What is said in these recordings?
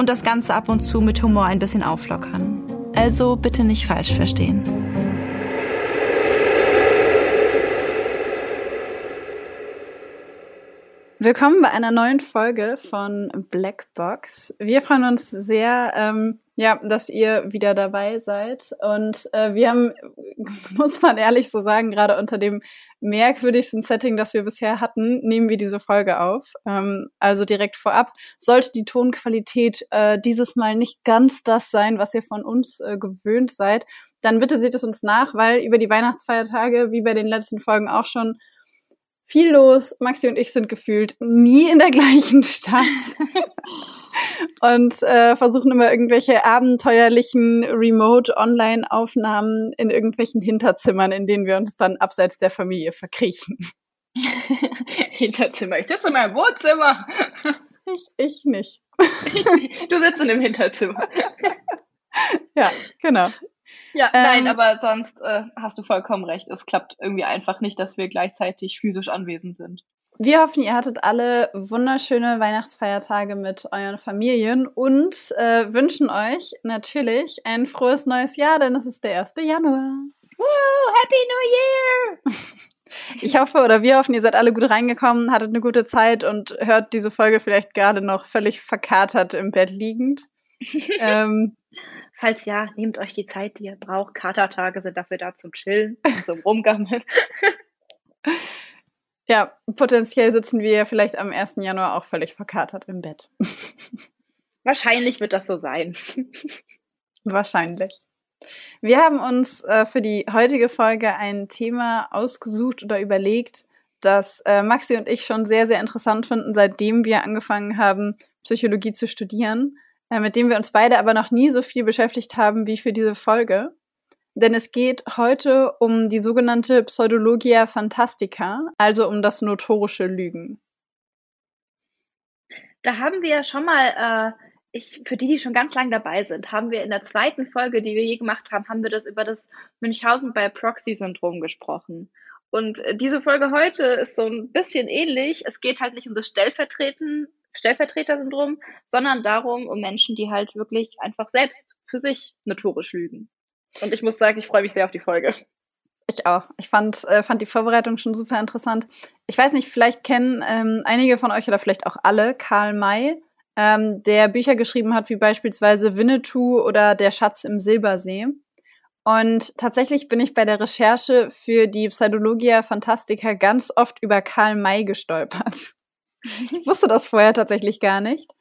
und das Ganze ab und zu mit Humor ein bisschen auflockern. Also bitte nicht falsch verstehen. Willkommen bei einer neuen Folge von Blackbox. Wir freuen uns sehr, ähm, ja, dass ihr wieder dabei seid. Und äh, wir haben, muss man ehrlich so sagen, gerade unter dem merkwürdigsten Setting, das wir bisher hatten, nehmen wir diese Folge auf. Ähm, also direkt vorab, sollte die Tonqualität äh, dieses Mal nicht ganz das sein, was ihr von uns äh, gewöhnt seid, dann bitte seht es uns nach, weil über die Weihnachtsfeiertage, wie bei den letzten Folgen auch schon, viel los. Maxi und ich sind gefühlt nie in der gleichen Stadt. und äh, versuchen immer irgendwelche abenteuerlichen Remote-Online-Aufnahmen in irgendwelchen Hinterzimmern, in denen wir uns dann abseits der Familie verkriechen. Hinterzimmer. Ich sitze in meinem Wohnzimmer. Ich, ich nicht. du sitzt in dem Hinterzimmer. ja, genau. Ja, ähm, nein, aber sonst äh, hast du vollkommen recht. Es klappt irgendwie einfach nicht, dass wir gleichzeitig physisch anwesend sind. Wir hoffen, ihr hattet alle wunderschöne Weihnachtsfeiertage mit euren Familien und äh, wünschen euch natürlich ein frohes neues Jahr, denn es ist der 1. Januar. Woo, Happy New Year! Ich hoffe oder wir hoffen, ihr seid alle gut reingekommen, hattet eine gute Zeit und hört diese Folge vielleicht gerade noch völlig verkatert im Bett liegend. ähm, Falls ja, nehmt euch die Zeit, die ihr braucht. Katertage sind dafür da zum Chillen und zum Rumgammeln. Ja, potenziell sitzen wir ja vielleicht am 1. Januar auch völlig verkatert im Bett. Wahrscheinlich wird das so sein. Wahrscheinlich. Wir haben uns äh, für die heutige Folge ein Thema ausgesucht oder überlegt, das äh, Maxi und ich schon sehr, sehr interessant finden, seitdem wir angefangen haben, Psychologie zu studieren, mit dem wir uns beide aber noch nie so viel beschäftigt haben wie für diese Folge denn es geht heute um die sogenannte Pseudologia Fantastica, also um das notorische Lügen. Da haben wir ja schon mal, äh, ich, für die, die schon ganz lang dabei sind, haben wir in der zweiten Folge, die wir je gemacht haben, haben wir das über das Münchhausen bei Proxy-Syndrom gesprochen. Und äh, diese Folge heute ist so ein bisschen ähnlich. Es geht halt nicht um das Stellvertreten, Stellvertreter-Syndrom, sondern darum, um Menschen, die halt wirklich einfach selbst für sich notorisch lügen. Und ich muss sagen, ich freue mich sehr auf die Folge. Ich auch. Ich fand, äh, fand die Vorbereitung schon super interessant. Ich weiß nicht, vielleicht kennen ähm, einige von euch oder vielleicht auch alle Karl May, ähm, der Bücher geschrieben hat, wie beispielsweise Winnetou oder Der Schatz im Silbersee. Und tatsächlich bin ich bei der Recherche für die Pseudologia Fantastica ganz oft über Karl May gestolpert. Ich wusste das vorher tatsächlich gar nicht.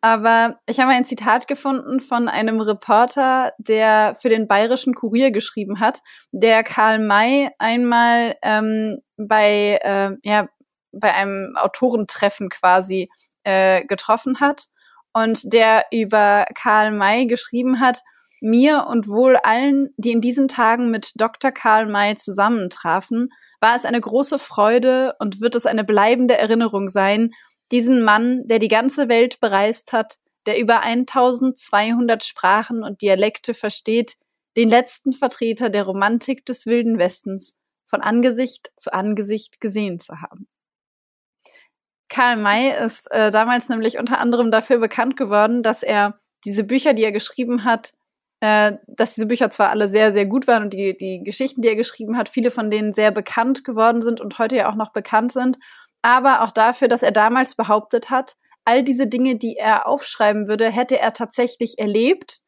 Aber ich habe ein Zitat gefunden von einem Reporter, der für den Bayerischen Kurier geschrieben hat, der Karl May einmal ähm, bei, äh, ja, bei einem Autorentreffen quasi äh, getroffen hat und der über Karl May geschrieben hat, mir und wohl allen, die in diesen Tagen mit Dr. Karl May zusammentrafen, war es eine große Freude und wird es eine bleibende Erinnerung sein, diesen Mann, der die ganze Welt bereist hat, der über 1200 Sprachen und Dialekte versteht, den letzten Vertreter der Romantik des Wilden Westens von Angesicht zu Angesicht gesehen zu haben. Karl May ist äh, damals nämlich unter anderem dafür bekannt geworden, dass er diese Bücher, die er geschrieben hat, äh, dass diese Bücher zwar alle sehr, sehr gut waren und die, die Geschichten, die er geschrieben hat, viele von denen sehr bekannt geworden sind und heute ja auch noch bekannt sind aber auch dafür, dass er damals behauptet hat, all diese Dinge, die er aufschreiben würde, hätte er tatsächlich erlebt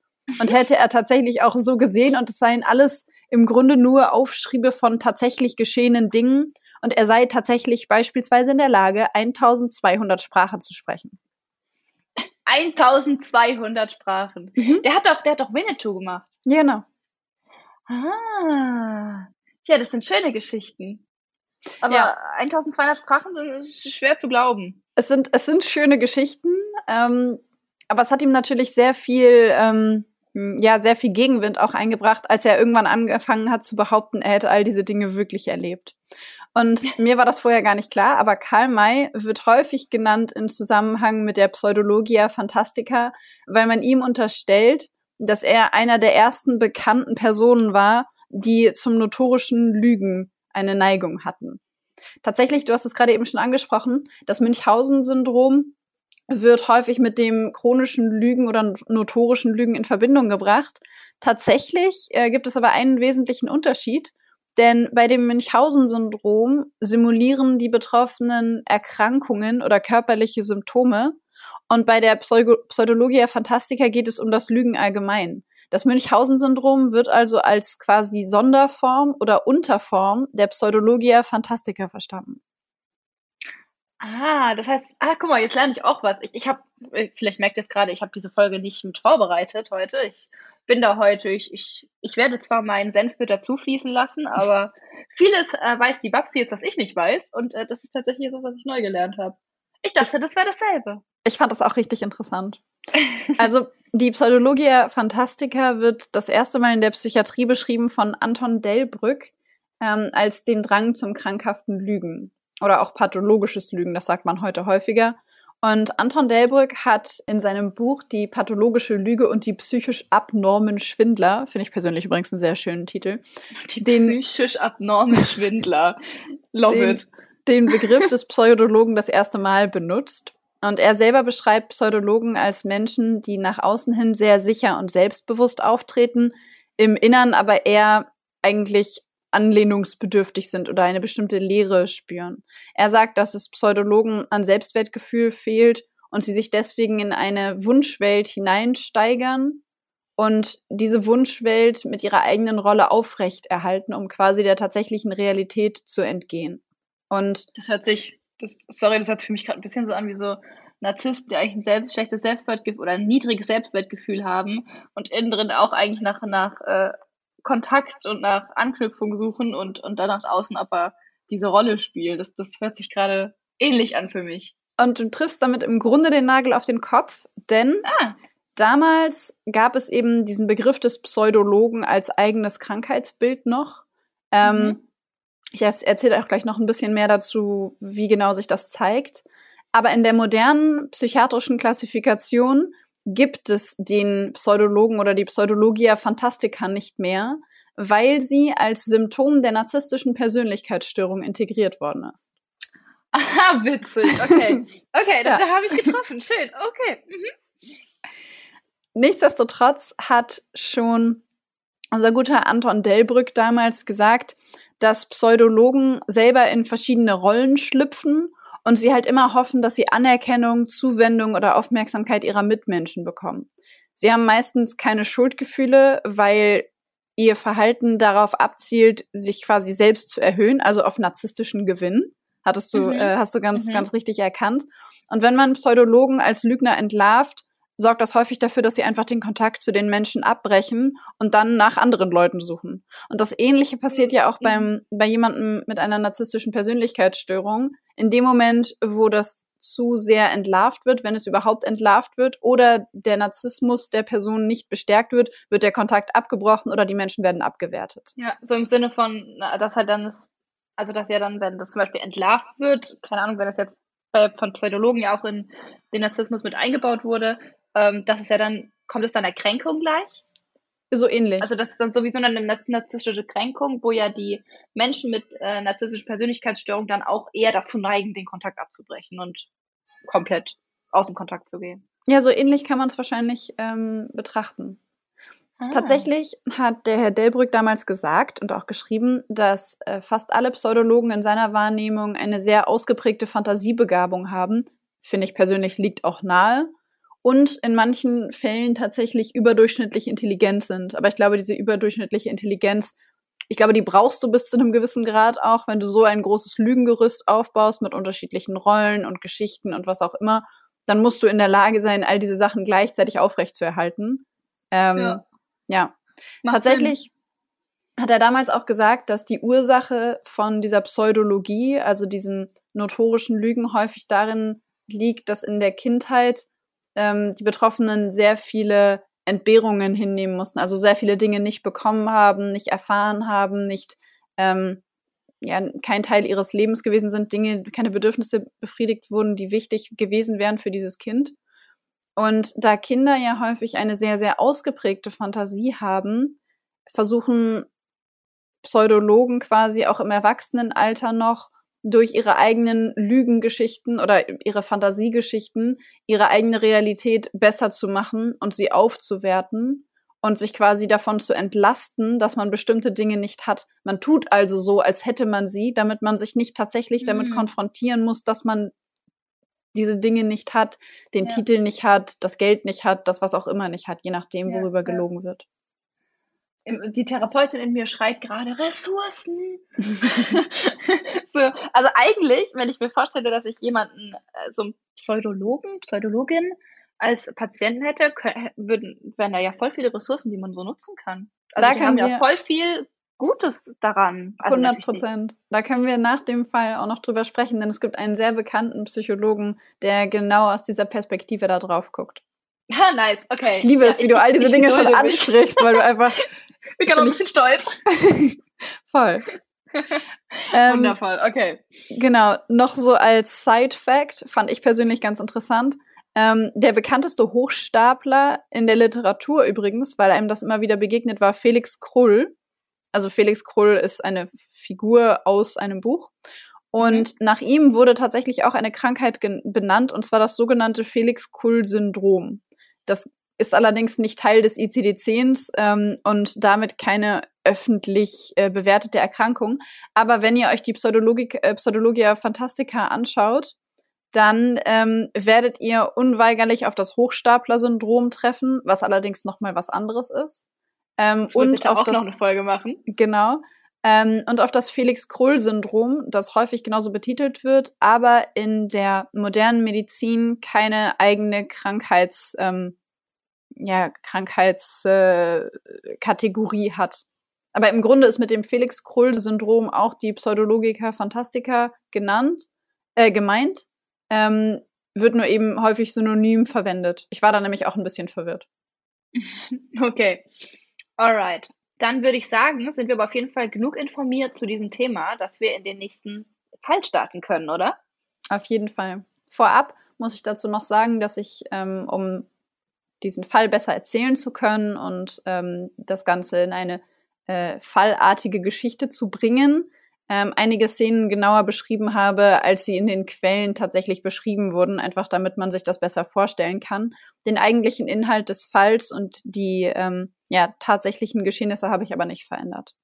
und hätte er tatsächlich auch so gesehen und es seien alles im Grunde nur Aufschriebe von tatsächlich geschehenen Dingen und er sei tatsächlich beispielsweise in der Lage, 1200 Sprachen zu sprechen. 1200 Sprachen. Mhm. Der hat doch, der hat doch Winnetou gemacht. Ja, genau. Ah. Ja, das sind schöne Geschichten. Aber ja. 1200 Sprachen sind schwer zu glauben. Es sind, es sind schöne Geschichten, ähm, aber es hat ihm natürlich sehr viel, ähm, ja, sehr viel Gegenwind auch eingebracht, als er irgendwann angefangen hat zu behaupten, er hätte all diese Dinge wirklich erlebt. Und mir war das vorher gar nicht klar, aber Karl May wird häufig genannt in Zusammenhang mit der Pseudologia Fantastica, weil man ihm unterstellt, dass er einer der ersten bekannten Personen war, die zum notorischen Lügen eine Neigung hatten. Tatsächlich, du hast es gerade eben schon angesprochen, das Münchhausen-Syndrom wird häufig mit dem chronischen Lügen oder notorischen Lügen in Verbindung gebracht. Tatsächlich äh, gibt es aber einen wesentlichen Unterschied, denn bei dem Münchhausen-Syndrom simulieren die Betroffenen Erkrankungen oder körperliche Symptome und bei der Pseudologia Fantastica geht es um das Lügen allgemein. Das Münchhausen-Syndrom wird also als quasi Sonderform oder Unterform der Pseudologia Fantastica verstanden. Ah, das heißt, ah, guck mal, jetzt lerne ich auch was. Ich, ich habe, äh, vielleicht merkt ihr es gerade, ich habe diese Folge nicht mit vorbereitet heute. Ich bin da heute, ich, ich, ich werde zwar meinen Senf mit dazu fließen lassen, aber vieles äh, weiß die Babsi jetzt, was ich nicht weiß. Und äh, das ist tatsächlich so, was ich neu gelernt habe. Ich dachte, das wäre dasselbe. Ich fand das auch richtig interessant. Also die Pseudologia Fantastica wird das erste Mal in der Psychiatrie beschrieben von Anton Delbrück ähm, als den Drang zum krankhaften Lügen oder auch pathologisches Lügen, das sagt man heute häufiger. Und Anton Delbrück hat in seinem Buch Die pathologische Lüge und die psychisch abnormen Schwindler, finde ich persönlich übrigens einen sehr schönen Titel. Die den, psychisch abnormen Schwindler. Love den, it. Den Begriff des Pseudologen das erste Mal benutzt. Und er selber beschreibt Pseudologen als Menschen, die nach außen hin sehr sicher und selbstbewusst auftreten, im Innern aber eher eigentlich anlehnungsbedürftig sind oder eine bestimmte Leere spüren. Er sagt, dass es Pseudologen an Selbstwertgefühl fehlt und sie sich deswegen in eine Wunschwelt hineinsteigern und diese Wunschwelt mit ihrer eigenen Rolle aufrecht erhalten, um quasi der tatsächlichen Realität zu entgehen. Und das hört sich das, sorry, das hört sich für mich gerade ein bisschen so an wie so Narzissten, die eigentlich ein selbst, schlechtes Selbstwertgefühl oder ein niedriges Selbstwertgefühl haben und innen drin auch eigentlich nach, nach äh, Kontakt und nach Anknüpfung suchen und, und dann nach außen aber diese Rolle spielen. Das, das hört sich gerade ähnlich an für mich. Und du triffst damit im Grunde den Nagel auf den Kopf, denn ah. damals gab es eben diesen Begriff des Pseudologen als eigenes Krankheitsbild noch. Ähm, mhm. Ich erzähle auch gleich noch ein bisschen mehr dazu, wie genau sich das zeigt. Aber in der modernen psychiatrischen Klassifikation gibt es den Pseudologen oder die Pseudologia Fantastica nicht mehr, weil sie als Symptom der narzisstischen Persönlichkeitsstörung integriert worden ist. Aha, witzig. Okay. Okay, ja. da habe ich getroffen. Schön. Okay. Mhm. Nichtsdestotrotz hat schon unser guter Anton Delbrück damals gesagt, dass Pseudologen selber in verschiedene Rollen schlüpfen und sie halt immer hoffen, dass sie Anerkennung, Zuwendung oder Aufmerksamkeit ihrer Mitmenschen bekommen. Sie haben meistens keine Schuldgefühle, weil ihr Verhalten darauf abzielt, sich quasi selbst zu erhöhen, also auf narzisstischen Gewinn. Hattest du, mhm. äh, hast du ganz, mhm. ganz richtig erkannt. Und wenn man Pseudologen als Lügner entlarvt, sorgt das häufig dafür, dass sie einfach den Kontakt zu den Menschen abbrechen und dann nach anderen Leuten suchen. Und das Ähnliche passiert ja auch beim, bei jemandem mit einer narzisstischen Persönlichkeitsstörung. In dem Moment, wo das zu sehr entlarvt wird, wenn es überhaupt entlarvt wird, oder der Narzissmus der Person nicht bestärkt wird, wird der Kontakt abgebrochen oder die Menschen werden abgewertet. Ja, so im Sinne von, dass halt dann ist, also dass ja dann, wenn das zum Beispiel entlarvt wird, keine Ahnung, wenn das jetzt bei, von Pseudologen ja auch in den Narzissmus mit eingebaut wurde, ähm, das ist ja dann, kommt es dann der Kränkung gleich? So ähnlich. Also das ist dann sowieso eine narzisstische Kränkung, wo ja die Menschen mit äh, narzisstischer Persönlichkeitsstörung dann auch eher dazu neigen, den Kontakt abzubrechen und komplett aus dem Kontakt zu gehen. Ja, so ähnlich kann man es wahrscheinlich ähm, betrachten. Ah. Tatsächlich hat der Herr Delbrück damals gesagt und auch geschrieben, dass äh, fast alle Pseudologen in seiner Wahrnehmung eine sehr ausgeprägte Fantasiebegabung haben. Finde ich persönlich liegt auch nahe und in manchen Fällen tatsächlich überdurchschnittlich intelligent sind. Aber ich glaube, diese überdurchschnittliche Intelligenz, ich glaube, die brauchst du bis zu einem gewissen Grad auch, wenn du so ein großes Lügengerüst aufbaust mit unterschiedlichen Rollen und Geschichten und was auch immer, dann musst du in der Lage sein, all diese Sachen gleichzeitig aufrechtzuerhalten. Ähm, ja. ja. Tatsächlich Sinn. hat er damals auch gesagt, dass die Ursache von dieser Pseudologie, also diesem notorischen Lügen, häufig darin liegt, dass in der Kindheit ähm, die Betroffenen sehr viele Entbehrungen hinnehmen mussten, also sehr viele Dinge nicht bekommen haben, nicht erfahren haben, nicht ähm, ja kein Teil ihres Lebens gewesen sind, Dinge, keine Bedürfnisse befriedigt wurden, die wichtig gewesen wären für dieses Kind. Und da Kinder ja häufig eine sehr, sehr ausgeprägte Fantasie haben, versuchen Pseudologen quasi auch im Erwachsenenalter noch durch ihre eigenen Lügengeschichten oder ihre Fantasiegeschichten ihre eigene Realität besser zu machen und sie aufzuwerten und sich quasi davon zu entlasten, dass man bestimmte Dinge nicht hat. Man tut also so, als hätte man sie, damit man sich nicht tatsächlich damit mhm. konfrontieren muss, dass man diese Dinge nicht hat, den ja. Titel nicht hat, das Geld nicht hat, das was auch immer nicht hat, je nachdem, worüber ja, gelogen wird die Therapeutin in mir schreit gerade Ressourcen. so, also eigentlich, wenn ich mir vorstelle, dass ich jemanden, äh, so einen Pseudologen, Pseudologin als Patienten hätte, würden, wären da ja voll viele Ressourcen, die man so nutzen kann. Also da die haben ja voll viel Gutes daran. Also 100 Prozent. Da können wir nach dem Fall auch noch drüber sprechen, denn es gibt einen sehr bekannten Psychologen, der genau aus dieser Perspektive da drauf guckt. Ah, nice, okay. Ich liebe ja, es, wie ich, du all diese Dinge schon ansprichst, weil du einfach bin gerade ein bisschen stolz. Voll. ähm, Wundervoll, okay. Genau, noch so als Side-Fact fand ich persönlich ganz interessant. Ähm, der bekannteste Hochstapler in der Literatur übrigens, weil einem das immer wieder begegnet war, Felix Krull. Also Felix Krull ist eine Figur aus einem Buch. Und mhm. nach ihm wurde tatsächlich auch eine Krankheit benannt, und zwar das sogenannte Felix-Krull-Syndrom. Das ist allerdings nicht Teil des ICD-10s ähm, und damit keine öffentlich äh, bewertete Erkrankung. Aber wenn ihr euch die Pseudologik, äh, Pseudologia Fantastica anschaut, dann ähm, werdet ihr unweigerlich auf das Hochstapler-Syndrom treffen, was allerdings noch mal was anderes ist. Ähm, und auf auch das, noch eine Folge machen. Genau. Ähm, und auf das Felix-Krull-Syndrom, das häufig genauso betitelt wird, aber in der modernen Medizin keine eigene Krankheits, ähm, ja, Krankheitskategorie äh, hat. Aber im Grunde ist mit dem Felix-Krull-Syndrom auch die Pseudologica Fantastica genannt, äh, gemeint, ähm, wird nur eben häufig synonym verwendet. Ich war da nämlich auch ein bisschen verwirrt. Okay, alright. Dann würde ich sagen, sind wir aber auf jeden Fall genug informiert zu diesem Thema, dass wir in den nächsten Fall starten können, oder? Auf jeden Fall. Vorab muss ich dazu noch sagen, dass ich, ähm, um diesen Fall besser erzählen zu können und ähm, das Ganze in eine äh, fallartige Geschichte zu bringen, ähm, einige Szenen genauer beschrieben habe, als sie in den Quellen tatsächlich beschrieben wurden, einfach damit man sich das besser vorstellen kann. Den eigentlichen Inhalt des Falls und die ähm, ja, tatsächlichen Geschehnisse habe ich aber nicht verändert.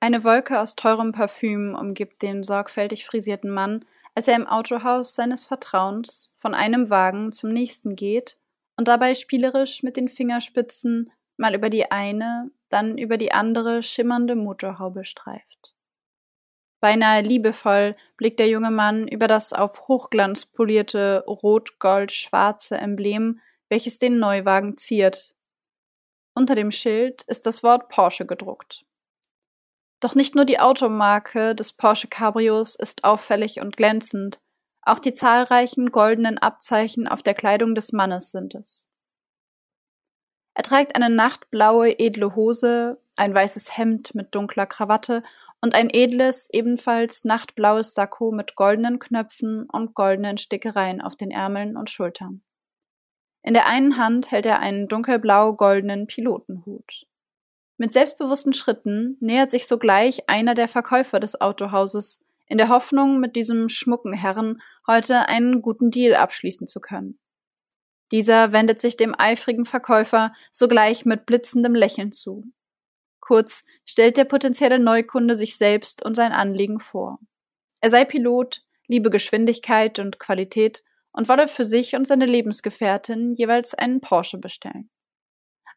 Eine Wolke aus teurem Parfüm umgibt den sorgfältig frisierten Mann, als er im Autohaus seines Vertrauens von einem Wagen zum nächsten geht und dabei spielerisch mit den Fingerspitzen mal über die eine, dann über die andere schimmernde Motorhaube streift. Beinahe liebevoll blickt der junge Mann über das auf Hochglanz polierte rot-gold-schwarze Emblem, welches den Neuwagen ziert. Unter dem Schild ist das Wort Porsche gedruckt. Doch nicht nur die Automarke des Porsche Cabrios ist auffällig und glänzend, auch die zahlreichen goldenen Abzeichen auf der Kleidung des Mannes sind es. Er trägt eine nachtblaue edle Hose, ein weißes Hemd mit dunkler Krawatte und ein edles, ebenfalls nachtblaues Sakko mit goldenen Knöpfen und goldenen Stickereien auf den Ärmeln und Schultern. In der einen Hand hält er einen dunkelblau-goldenen Pilotenhut. Mit selbstbewussten Schritten nähert sich sogleich einer der Verkäufer des Autohauses, in der Hoffnung, mit diesem schmucken Herrn heute einen guten Deal abschließen zu können. Dieser wendet sich dem eifrigen Verkäufer sogleich mit blitzendem Lächeln zu. Kurz stellt der potenzielle Neukunde sich selbst und sein Anliegen vor. Er sei Pilot, liebe Geschwindigkeit und Qualität und wolle für sich und seine Lebensgefährtin jeweils einen Porsche bestellen.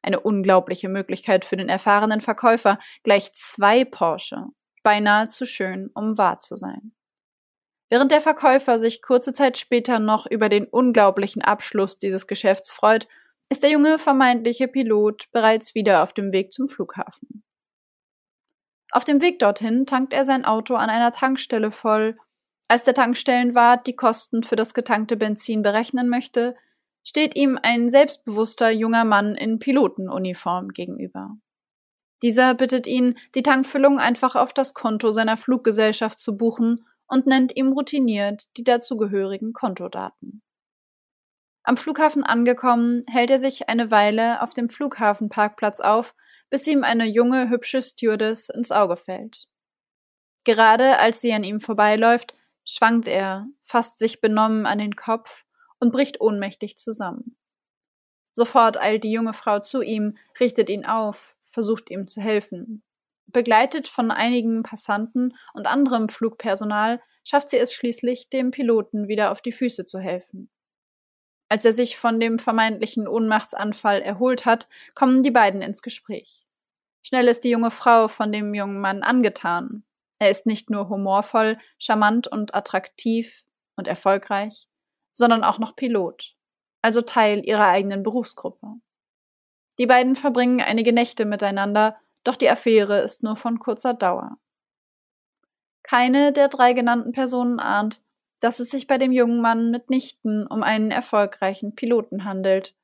Eine unglaubliche Möglichkeit für den erfahrenen Verkäufer, gleich zwei Porsche, beinahe zu schön, um wahr zu sein. Während der Verkäufer sich kurze Zeit später noch über den unglaublichen Abschluss dieses Geschäfts freut, ist der junge vermeintliche Pilot bereits wieder auf dem Weg zum Flughafen. Auf dem Weg dorthin tankt er sein Auto an einer Tankstelle voll. Als der Tankstellenwart die Kosten für das getankte Benzin berechnen möchte, steht ihm ein selbstbewusster junger Mann in Pilotenuniform gegenüber. Dieser bittet ihn, die Tankfüllung einfach auf das Konto seiner Fluggesellschaft zu buchen und nennt ihm routiniert die dazugehörigen Kontodaten. Am Flughafen angekommen, hält er sich eine Weile auf dem Flughafenparkplatz auf, bis ihm eine junge, hübsche Stewardess ins Auge fällt. Gerade als sie an ihm vorbeiläuft, schwankt er, fasst sich benommen an den Kopf und bricht ohnmächtig zusammen. Sofort eilt die junge Frau zu ihm, richtet ihn auf, versucht ihm zu helfen. Begleitet von einigen Passanten und anderem Flugpersonal schafft sie es schließlich, dem Piloten wieder auf die Füße zu helfen. Als er sich von dem vermeintlichen Ohnmachtsanfall erholt hat, kommen die beiden ins Gespräch. Schnell ist die junge Frau von dem jungen Mann angetan. Er ist nicht nur humorvoll, charmant und attraktiv und erfolgreich, sondern auch noch Pilot, also Teil ihrer eigenen Berufsgruppe. Die beiden verbringen einige Nächte miteinander, doch die Affäre ist nur von kurzer Dauer. Keine der drei genannten Personen ahnt, dass es sich bei dem jungen Mann mitnichten um einen erfolgreichen Piloten handelt.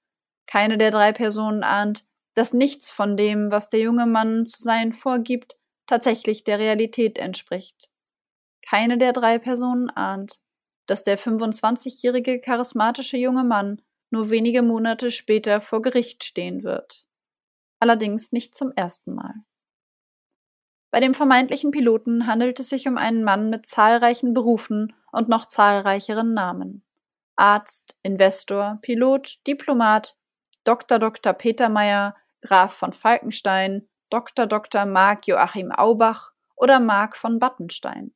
Keine der drei Personen ahnt, dass nichts von dem, was der junge Mann zu sein vorgibt, tatsächlich der Realität entspricht. Keine der drei Personen ahnt, dass der 25-jährige charismatische junge Mann nur wenige Monate später vor Gericht stehen wird. Allerdings nicht zum ersten Mal. Bei dem vermeintlichen Piloten handelt es sich um einen Mann mit zahlreichen Berufen und noch zahlreicheren Namen. Arzt, Investor, Pilot, Diplomat, Dr. Dr. Peter Meyer, Graf von Falkenstein, Dr. Dr. Mark Joachim Aubach oder Mark von Battenstein.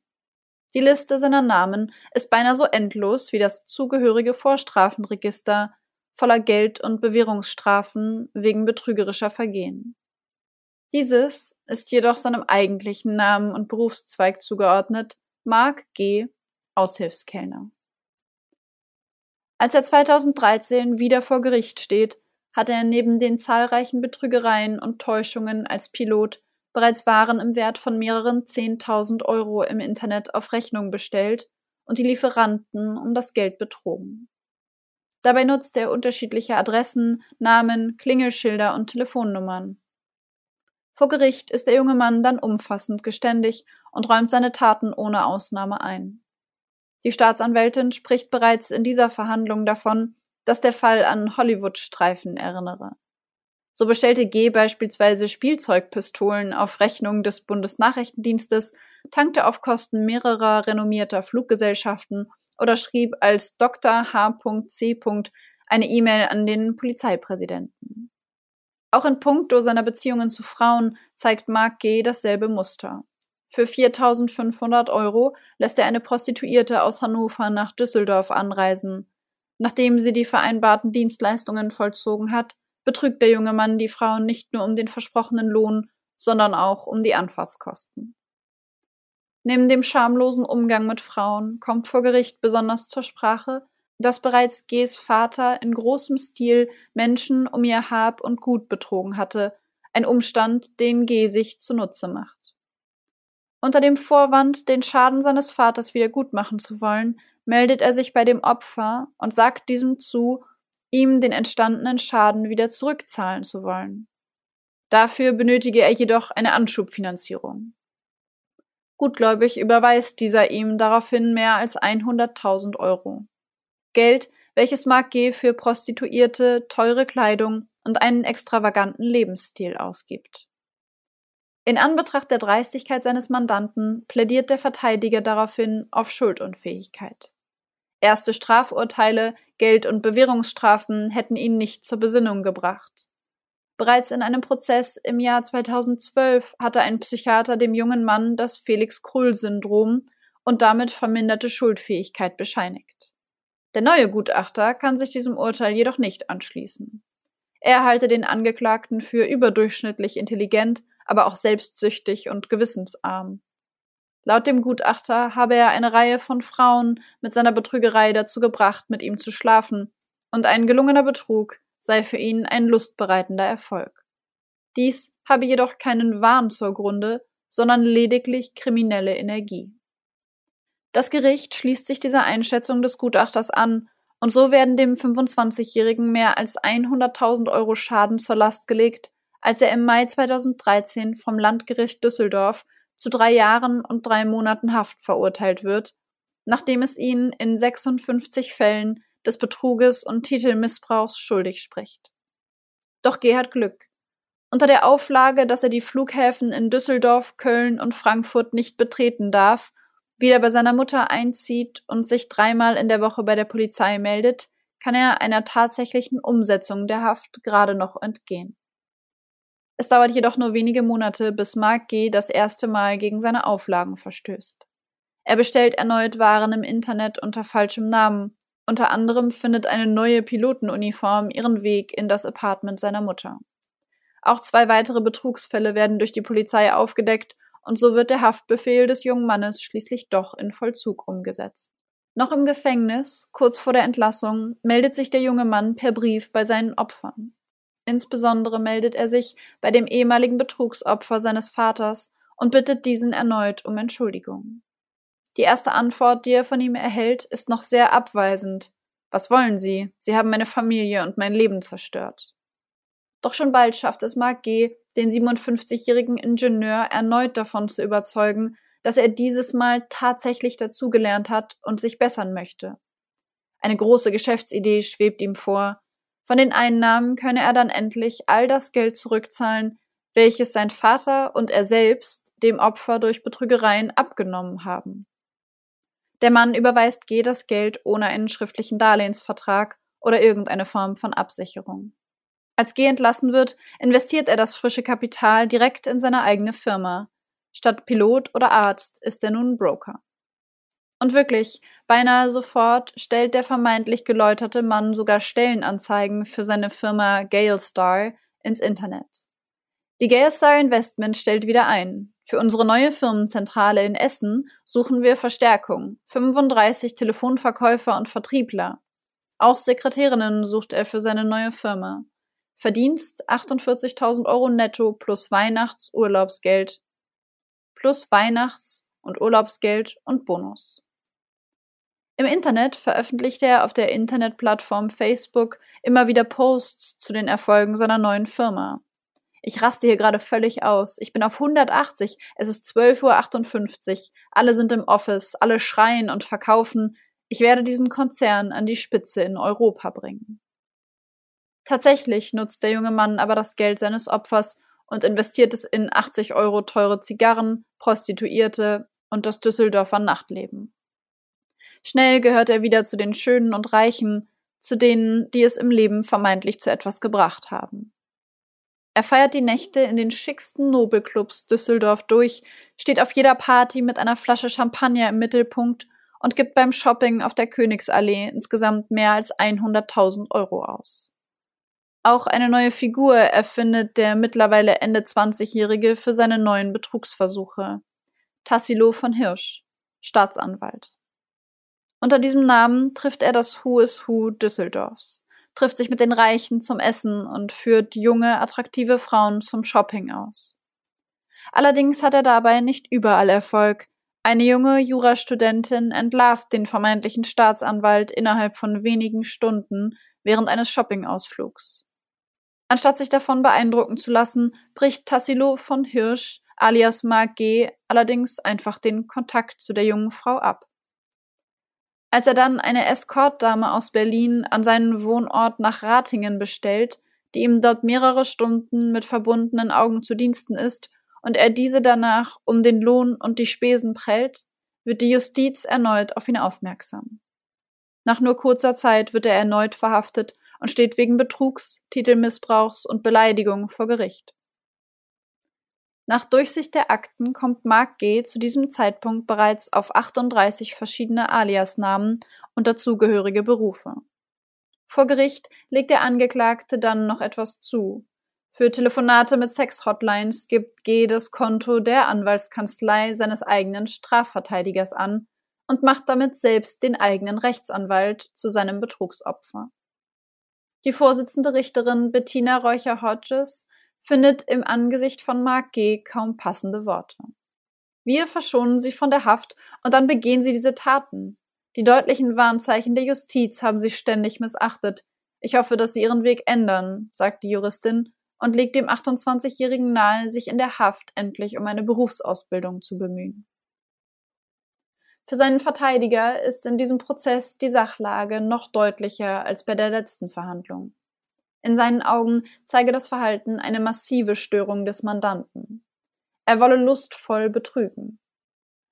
Die Liste seiner Namen ist beinahe so endlos wie das zugehörige Vorstrafenregister voller Geld- und Bewährungsstrafen wegen betrügerischer Vergehen. Dieses ist jedoch seinem eigentlichen Namen und Berufszweig zugeordnet, Mark G. Aushilfskellner. Als er 2013 wieder vor Gericht steht, hat er neben den zahlreichen Betrügereien und Täuschungen als Pilot bereits Waren im Wert von mehreren 10.000 Euro im Internet auf Rechnung bestellt und die Lieferanten um das Geld betrogen. Dabei nutzt er unterschiedliche Adressen, Namen, Klingelschilder und Telefonnummern. Vor Gericht ist der junge Mann dann umfassend geständig und räumt seine Taten ohne Ausnahme ein. Die Staatsanwältin spricht bereits in dieser Verhandlung davon, dass der Fall an Hollywood-Streifen erinnere. So bestellte G beispielsweise Spielzeugpistolen auf Rechnung des Bundesnachrichtendienstes, tankte auf Kosten mehrerer renommierter Fluggesellschaften oder schrieb als Dr. H.C. eine E-Mail an den Polizeipräsidenten. Auch in puncto seiner Beziehungen zu Frauen zeigt Mark G. dasselbe Muster. Für 4500 Euro lässt er eine Prostituierte aus Hannover nach Düsseldorf anreisen. Nachdem sie die vereinbarten Dienstleistungen vollzogen hat, betrügt der junge Mann die Frauen nicht nur um den versprochenen Lohn, sondern auch um die Anfahrtskosten. Neben dem schamlosen Umgang mit Frauen kommt vor Gericht besonders zur Sprache, dass bereits Gs Vater in großem Stil Menschen um ihr Hab und Gut betrogen hatte, ein Umstand, den G sich zunutze macht. Unter dem Vorwand, den Schaden seines Vaters wieder gut machen zu wollen, meldet er sich bei dem Opfer und sagt diesem zu, ihm den entstandenen Schaden wieder zurückzahlen zu wollen. Dafür benötige er jedoch eine Anschubfinanzierung. Gutgläubig überweist dieser ihm daraufhin mehr als 100.000 Euro. Geld, welches Mark G. für Prostituierte, teure Kleidung und einen extravaganten Lebensstil ausgibt. In Anbetracht der Dreistigkeit seines Mandanten plädiert der Verteidiger daraufhin auf Schuldunfähigkeit. Erste Strafurteile, Geld- und Bewährungsstrafen hätten ihn nicht zur Besinnung gebracht. Bereits in einem Prozess im Jahr 2012 hatte ein Psychiater dem jungen Mann das Felix-Krull-Syndrom und damit verminderte Schuldfähigkeit bescheinigt. Der neue Gutachter kann sich diesem Urteil jedoch nicht anschließen. Er halte den Angeklagten für überdurchschnittlich intelligent, aber auch selbstsüchtig und gewissensarm. Laut dem Gutachter habe er eine Reihe von Frauen mit seiner Betrügerei dazu gebracht, mit ihm zu schlafen, und ein gelungener Betrug sei für ihn ein lustbereitender Erfolg. Dies habe jedoch keinen Wahn zur Grunde, sondern lediglich kriminelle Energie. Das Gericht schließt sich dieser Einschätzung des Gutachters an, und so werden dem 25-Jährigen mehr als 100.000 Euro Schaden zur Last gelegt, als er im Mai 2013 vom Landgericht Düsseldorf zu drei Jahren und drei Monaten Haft verurteilt wird, nachdem es ihn in 56 Fällen des Betruges und Titelmissbrauchs schuldig spricht. Doch G hat Glück. Unter der Auflage, dass er die Flughäfen in Düsseldorf, Köln und Frankfurt nicht betreten darf, wieder bei seiner Mutter einzieht und sich dreimal in der Woche bei der Polizei meldet, kann er einer tatsächlichen Umsetzung der Haft gerade noch entgehen. Es dauert jedoch nur wenige Monate, bis Mark G. das erste Mal gegen seine Auflagen verstößt. Er bestellt erneut Waren im Internet unter falschem Namen unter anderem findet eine neue Pilotenuniform ihren Weg in das Apartment seiner Mutter. Auch zwei weitere Betrugsfälle werden durch die Polizei aufgedeckt und so wird der Haftbefehl des jungen Mannes schließlich doch in Vollzug umgesetzt. Noch im Gefängnis, kurz vor der Entlassung, meldet sich der junge Mann per Brief bei seinen Opfern. Insbesondere meldet er sich bei dem ehemaligen Betrugsopfer seines Vaters und bittet diesen erneut um Entschuldigung. Die erste Antwort, die er von ihm erhält, ist noch sehr abweisend. Was wollen Sie? Sie haben meine Familie und mein Leben zerstört. Doch schon bald schafft es Mark G., den 57-jährigen Ingenieur, erneut davon zu überzeugen, dass er dieses Mal tatsächlich dazugelernt hat und sich bessern möchte. Eine große Geschäftsidee schwebt ihm vor. Von den Einnahmen könne er dann endlich all das Geld zurückzahlen, welches sein Vater und er selbst dem Opfer durch Betrügereien abgenommen haben. Der Mann überweist G das Geld ohne einen schriftlichen Darlehensvertrag oder irgendeine Form von Absicherung. Als G entlassen wird, investiert er das frische Kapital direkt in seine eigene Firma. Statt Pilot oder Arzt ist er nun Broker. Und wirklich, beinahe sofort stellt der vermeintlich geläuterte Mann sogar Stellenanzeigen für seine Firma Galestar ins Internet. Die Galestar Investment stellt wieder ein. Für unsere neue Firmenzentrale in Essen suchen wir Verstärkung. 35 Telefonverkäufer und Vertriebler. Auch Sekretärinnen sucht er für seine neue Firma. Verdienst 48.000 Euro netto plus Weihnachtsurlaubsgeld plus Weihnachts- und Urlaubsgeld und Bonus. Im Internet veröffentlicht er auf der Internetplattform Facebook immer wieder Posts zu den Erfolgen seiner neuen Firma. Ich raste hier gerade völlig aus. Ich bin auf 180. Es ist 12.58 Uhr. Alle sind im Office. Alle schreien und verkaufen. Ich werde diesen Konzern an die Spitze in Europa bringen. Tatsächlich nutzt der junge Mann aber das Geld seines Opfers und investiert es in 80 Euro teure Zigarren, Prostituierte und das Düsseldorfer Nachtleben. Schnell gehört er wieder zu den Schönen und Reichen, zu denen, die es im Leben vermeintlich zu etwas gebracht haben. Er feiert die Nächte in den schicksten Nobelclubs Düsseldorf durch, steht auf jeder Party mit einer Flasche Champagner im Mittelpunkt und gibt beim Shopping auf der Königsallee insgesamt mehr als 100.000 Euro aus. Auch eine neue Figur erfindet der mittlerweile Ende 20-Jährige für seine neuen Betrugsversuche. Tassilo von Hirsch, Staatsanwalt. Unter diesem Namen trifft er das Who is Who Düsseldorfs trifft sich mit den Reichen zum Essen und führt junge, attraktive Frauen zum Shopping aus. Allerdings hat er dabei nicht überall Erfolg. Eine junge Jurastudentin entlarvt den vermeintlichen Staatsanwalt innerhalb von wenigen Stunden während eines Shoppingausflugs. Anstatt sich davon beeindrucken zu lassen, bricht Tassilo von Hirsch alias Mark G. allerdings einfach den Kontakt zu der jungen Frau ab. Als er dann eine Escortdame aus Berlin an seinen Wohnort nach Ratingen bestellt, die ihm dort mehrere Stunden mit verbundenen Augen zu Diensten ist, und er diese danach um den Lohn und die Spesen prellt, wird die Justiz erneut auf ihn aufmerksam. Nach nur kurzer Zeit wird er erneut verhaftet und steht wegen Betrugs, Titelmissbrauchs und Beleidigung vor Gericht. Nach Durchsicht der Akten kommt Mark G. zu diesem Zeitpunkt bereits auf 38 verschiedene Aliasnamen und dazugehörige Berufe. Vor Gericht legt der Angeklagte dann noch etwas zu. Für Telefonate mit Sex-Hotlines gibt G. das Konto der Anwaltskanzlei seines eigenen Strafverteidigers an und macht damit selbst den eigenen Rechtsanwalt zu seinem Betrugsopfer. Die Vorsitzende Richterin Bettina Räucher-Hodges findet im Angesicht von Mark G. kaum passende Worte. Wir verschonen sie von der Haft und dann begehen sie diese Taten. Die deutlichen Warnzeichen der Justiz haben sie ständig missachtet. Ich hoffe, dass sie ihren Weg ändern, sagt die Juristin und legt dem 28-Jährigen nahe, sich in der Haft endlich um eine Berufsausbildung zu bemühen. Für seinen Verteidiger ist in diesem Prozess die Sachlage noch deutlicher als bei der letzten Verhandlung. In seinen Augen zeige das Verhalten eine massive Störung des Mandanten. Er wolle lustvoll betrügen.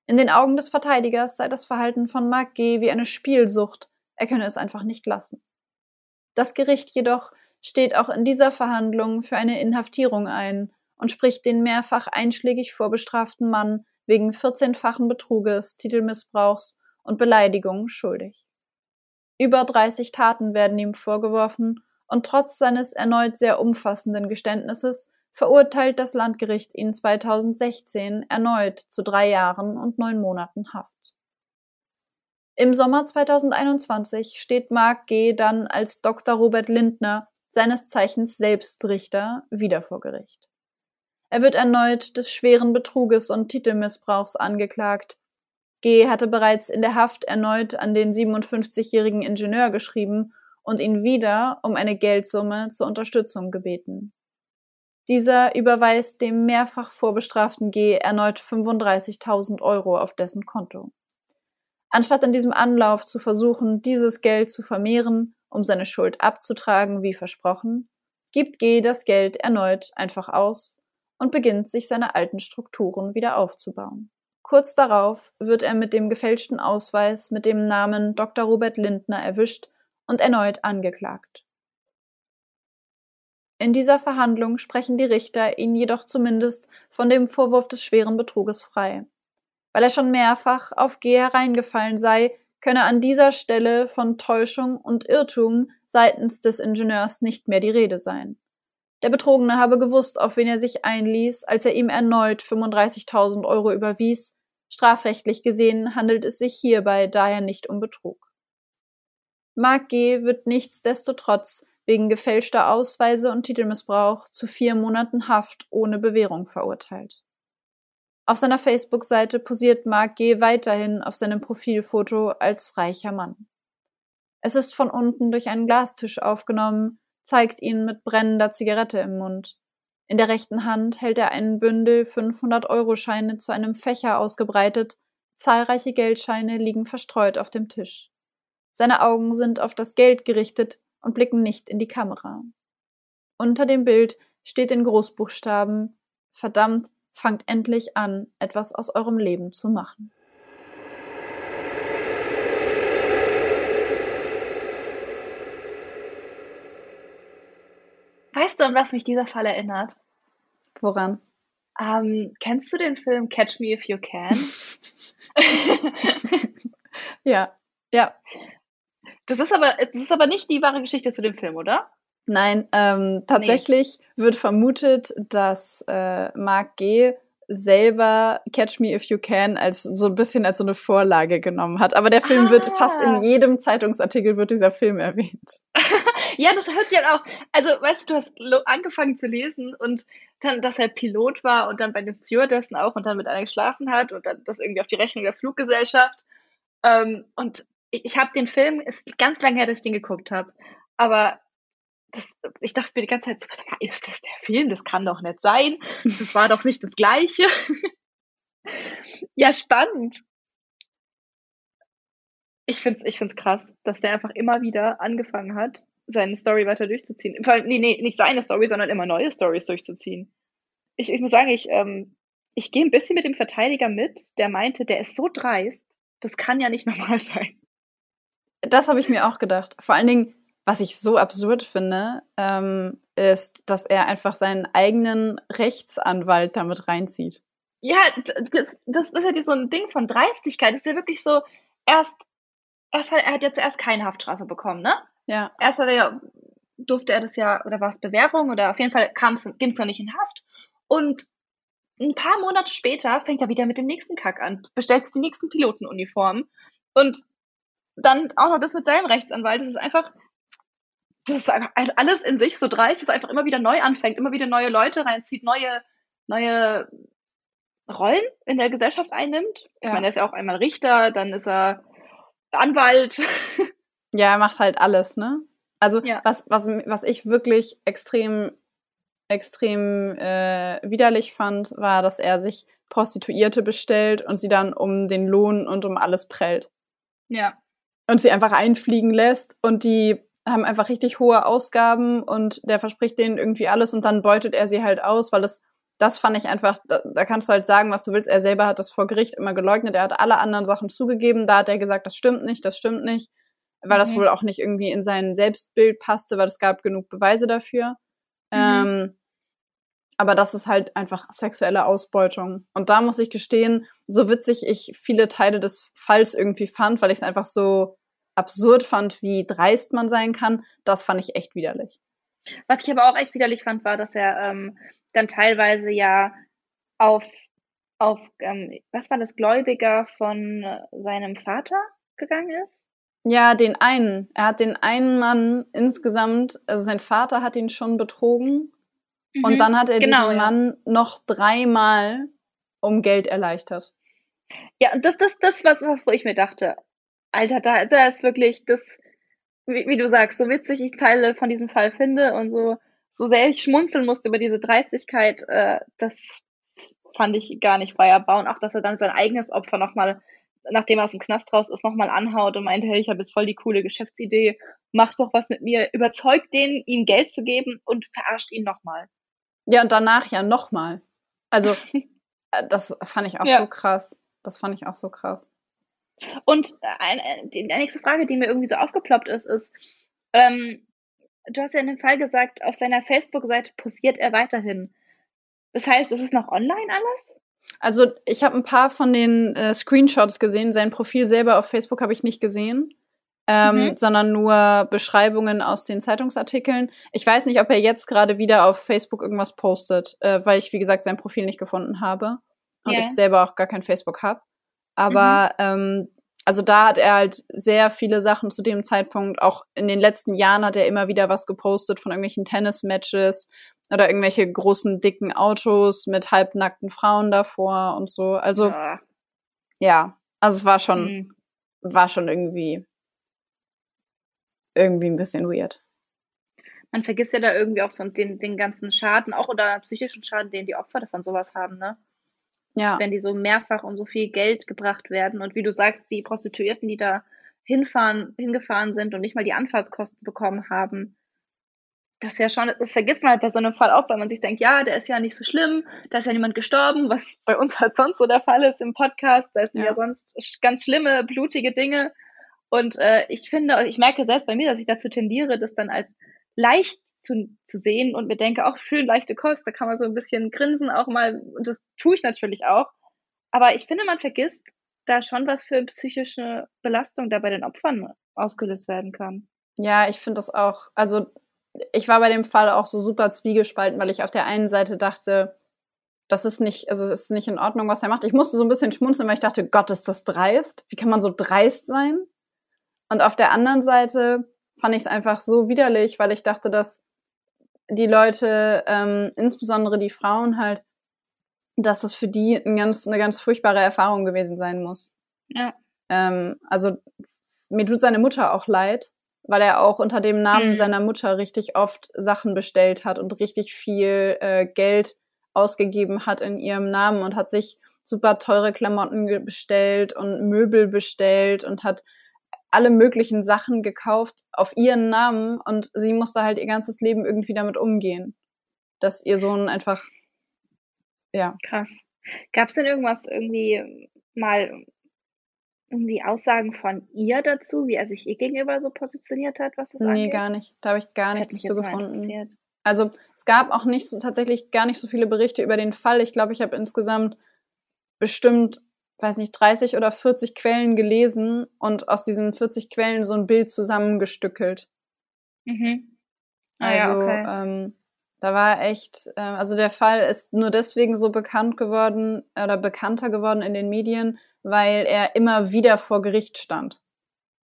In den Augen des Verteidigers sei das Verhalten von Mark G. wie eine Spielsucht, er könne es einfach nicht lassen. Das Gericht jedoch steht auch in dieser Verhandlung für eine Inhaftierung ein und spricht den mehrfach einschlägig vorbestraften Mann wegen 14-fachen Betruges, Titelmissbrauchs und Beleidigung schuldig. Über 30 Taten werden ihm vorgeworfen und trotz seines erneut sehr umfassenden Geständnisses verurteilt das Landgericht ihn 2016 erneut zu drei Jahren und neun Monaten Haft. Im Sommer 2021 steht Mark G. dann als Dr. Robert Lindner, seines Zeichens Selbstrichter, wieder vor Gericht. Er wird erneut des schweren Betruges und Titelmissbrauchs angeklagt. G. hatte bereits in der Haft erneut an den 57-jährigen Ingenieur geschrieben und ihn wieder um eine Geldsumme zur Unterstützung gebeten. Dieser überweist dem mehrfach vorbestraften G erneut 35.000 Euro auf dessen Konto. Anstatt in diesem Anlauf zu versuchen, dieses Geld zu vermehren, um seine Schuld abzutragen, wie versprochen, gibt G das Geld erneut einfach aus und beginnt sich seine alten Strukturen wieder aufzubauen. Kurz darauf wird er mit dem gefälschten Ausweis mit dem Namen Dr. Robert Lindner erwischt und erneut angeklagt. In dieser Verhandlung sprechen die Richter ihn jedoch zumindest von dem Vorwurf des schweren Betruges frei. Weil er schon mehrfach auf G hereingefallen sei, könne an dieser Stelle von Täuschung und Irrtum seitens des Ingenieurs nicht mehr die Rede sein. Der Betrogene habe gewusst, auf wen er sich einließ, als er ihm erneut 35.000 Euro überwies. Strafrechtlich gesehen handelt es sich hierbei daher nicht um Betrug. Mark G. wird nichtsdestotrotz wegen gefälschter Ausweise und Titelmissbrauch zu vier Monaten Haft ohne Bewährung verurteilt. Auf seiner Facebook-Seite posiert Mark G. weiterhin auf seinem Profilfoto als reicher Mann. Es ist von unten durch einen Glastisch aufgenommen, zeigt ihn mit brennender Zigarette im Mund. In der rechten Hand hält er einen Bündel 500-Euro-Scheine zu einem Fächer ausgebreitet, zahlreiche Geldscheine liegen verstreut auf dem Tisch. Seine Augen sind auf das Geld gerichtet und blicken nicht in die Kamera. Unter dem Bild steht in Großbuchstaben Verdammt, fangt endlich an, etwas aus eurem Leben zu machen. Weißt du, an was mich dieser Fall erinnert? Woran? Ähm, kennst du den Film Catch Me If You Can? ja, ja. Das ist aber, das ist aber nicht die wahre Geschichte zu dem Film, oder? Nein, ähm, tatsächlich nee. wird vermutet, dass äh, Mark G. selber Catch Me If You Can als so ein bisschen als so eine Vorlage genommen hat. Aber der Film ah. wird fast in jedem Zeitungsartikel wird dieser Film erwähnt. ja, das hört sich halt auch. Also, weißt du, du hast angefangen zu lesen und dann, dass er Pilot war und dann bei den Stewardessen auch und dann mit einer geschlafen hat und dann das irgendwie auf die Rechnung der Fluggesellschaft. Ähm, und ich habe den Film, ist ganz lange her, dass ich den geguckt habe, aber das, ich dachte mir die ganze Zeit, ist das der Film? Das kann doch nicht sein. Das war doch nicht das Gleiche. ja, spannend. Ich finde es ich find's krass, dass der einfach immer wieder angefangen hat, seine Story weiter durchzuziehen. Im Fall, nee, nee, nicht seine Story, sondern immer neue Stories durchzuziehen. Ich, ich muss sagen, ich, ähm, ich gehe ein bisschen mit dem Verteidiger mit, der meinte, der ist so dreist, das kann ja nicht normal sein das habe ich mir auch gedacht. Vor allen Dingen, was ich so absurd finde, ähm, ist, dass er einfach seinen eigenen Rechtsanwalt damit reinzieht. Ja, das, das ist ja so ein Ding von Dreistigkeit. Das ist ja wirklich so, erst, erst hat, er hat ja zuerst keine Haftstrafe bekommen, ne? Ja. Erst hat er ja, durfte er das ja, oder war es Bewährung, oder auf jeden Fall ging es noch nicht in Haft. Und ein paar Monate später fängt er wieder mit dem nächsten Kack an, bestellt sich die nächsten Pilotenuniformen und dann auch noch das mit seinem Rechtsanwalt. Das ist einfach, das ist einfach alles in sich so dreist, dass es einfach immer wieder neu anfängt, immer wieder neue Leute reinzieht, neue, neue Rollen in der Gesellschaft einnimmt. Ja. Ich meine, er ist ja auch einmal Richter, dann ist er Anwalt. Ja, er macht halt alles, ne? Also ja. was, was, was ich wirklich extrem, extrem äh, widerlich fand, war, dass er sich Prostituierte bestellt und sie dann um den Lohn und um alles prellt. Ja. Und sie einfach einfliegen lässt und die haben einfach richtig hohe Ausgaben und der verspricht denen irgendwie alles und dann beutet er sie halt aus, weil das das fand ich einfach, da, da, kannst du halt sagen, was du willst. Er selber hat das vor Gericht immer geleugnet. Er hat alle anderen Sachen zugegeben. Da hat er gesagt, das stimmt nicht, das stimmt nicht. Weil mhm. das wohl auch nicht irgendwie in sein Selbstbild passte, weil es gab genug Beweise dafür. Mhm. Ähm, aber das ist halt einfach sexuelle Ausbeutung. Und da muss ich gestehen, so witzig ich viele Teile des Falls irgendwie fand, weil ich es einfach so absurd fand, wie dreist man sein kann, das fand ich echt widerlich. Was ich aber auch echt widerlich fand, war, dass er ähm, dann teilweise ja auf, auf ähm, was war das, Gläubiger von seinem Vater gegangen ist? Ja, den einen. Er hat den einen Mann insgesamt, also sein Vater hat ihn schon betrogen. Mhm, und dann hat er genau, diesen Mann ja. noch dreimal um Geld erleichtert. Ja, und das, das, das, was, wo ich mir dachte, Alter, da, da ist wirklich das, wie, wie du sagst, so witzig ich Teile von diesem Fall finde und so so sehr ich schmunzeln musste über diese Dreistigkeit, äh, das fand ich gar nicht feierbar. Und auch, dass er dann sein eigenes Opfer nochmal, nachdem er aus dem Knast raus ist, nochmal anhaut und meinte, hey, ich habe jetzt voll die coole Geschäftsidee, mach doch was mit mir, überzeugt den, ihm Geld zu geben und verarscht ihn nochmal. Ja, und danach ja nochmal. Also, äh, das fand ich auch ja. so krass. Das fand ich auch so krass. Und eine, die nächste Frage, die mir irgendwie so aufgeploppt ist, ist, ähm, du hast ja in dem Fall gesagt, auf seiner Facebook-Seite posiert er weiterhin. Das heißt, ist es noch online alles? Also ich habe ein paar von den äh, Screenshots gesehen. Sein Profil selber auf Facebook habe ich nicht gesehen, ähm, mhm. sondern nur Beschreibungen aus den Zeitungsartikeln. Ich weiß nicht, ob er jetzt gerade wieder auf Facebook irgendwas postet, äh, weil ich, wie gesagt, sein Profil nicht gefunden habe und yeah. ich selber auch gar kein Facebook habe. Aber mhm. ähm, also da hat er halt sehr viele Sachen zu dem Zeitpunkt. Auch in den letzten Jahren hat er immer wieder was gepostet von irgendwelchen Tennismatches oder irgendwelche großen, dicken Autos mit halbnackten Frauen davor und so. Also, ja, ja also es war schon, mhm. war schon irgendwie, irgendwie ein bisschen weird. Man vergisst ja da irgendwie auch so den, den ganzen Schaden, auch oder psychischen Schaden, den die Opfer davon sowas haben, ne? Ja. Wenn die so mehrfach um so viel Geld gebracht werden. Und wie du sagst, die Prostituierten, die da hinfahren, hingefahren sind und nicht mal die Anfahrtskosten bekommen haben, das ist ja schon, das vergisst man halt bei so einem Fall auch, weil man sich denkt, ja, der ist ja nicht so schlimm, da ist ja niemand gestorben, was bei uns halt sonst so der Fall ist im Podcast. Da sind ja, ja sonst ganz schlimme, blutige Dinge. Und äh, ich finde, ich merke selbst bei mir, dass ich dazu tendiere, das dann als leicht zu, zu sehen und mir denke, auch schön leichte Kost, da kann man so ein bisschen grinsen auch mal und das tue ich natürlich auch. Aber ich finde, man vergisst da schon, was für psychische Belastung da bei den Opfern ausgelöst werden kann. Ja, ich finde das auch. Also ich war bei dem Fall auch so super zwiegespalten, weil ich auf der einen Seite dachte, das ist nicht, also es ist nicht in Ordnung, was er macht. Ich musste so ein bisschen schmunzeln, weil ich dachte, Gott, ist das dreist? Wie kann man so dreist sein? Und auf der anderen Seite fand ich es einfach so widerlich, weil ich dachte, dass die Leute, ähm, insbesondere die Frauen halt, dass das für die ein ganz, eine ganz furchtbare Erfahrung gewesen sein muss. Ja. Ähm, also mir tut seine Mutter auch leid, weil er auch unter dem Namen mhm. seiner Mutter richtig oft Sachen bestellt hat und richtig viel äh, Geld ausgegeben hat in ihrem Namen und hat sich super teure Klamotten bestellt und Möbel bestellt und hat alle möglichen Sachen gekauft auf ihren Namen und sie musste halt ihr ganzes Leben irgendwie damit umgehen, dass ihr Sohn einfach, ja. Krass. Gab es denn irgendwas irgendwie mal irgendwie Aussagen von ihr dazu, wie er sich ihr gegenüber so positioniert hat, was das Nee, angeht? gar nicht. Da habe ich gar Das nichts zu gefunden. Also es gab auch nicht so tatsächlich gar nicht so viele Berichte über den Fall. Ich glaube, ich habe insgesamt bestimmt, weiß nicht, 30 oder 40 Quellen gelesen und aus diesen 40 Quellen so ein Bild zusammengestückelt. Mhm. Ah, Also ja, okay. ähm, da war echt, äh, also der Fall ist nur deswegen so bekannt geworden oder bekannter geworden in den Medien, weil er immer wieder vor Gericht stand.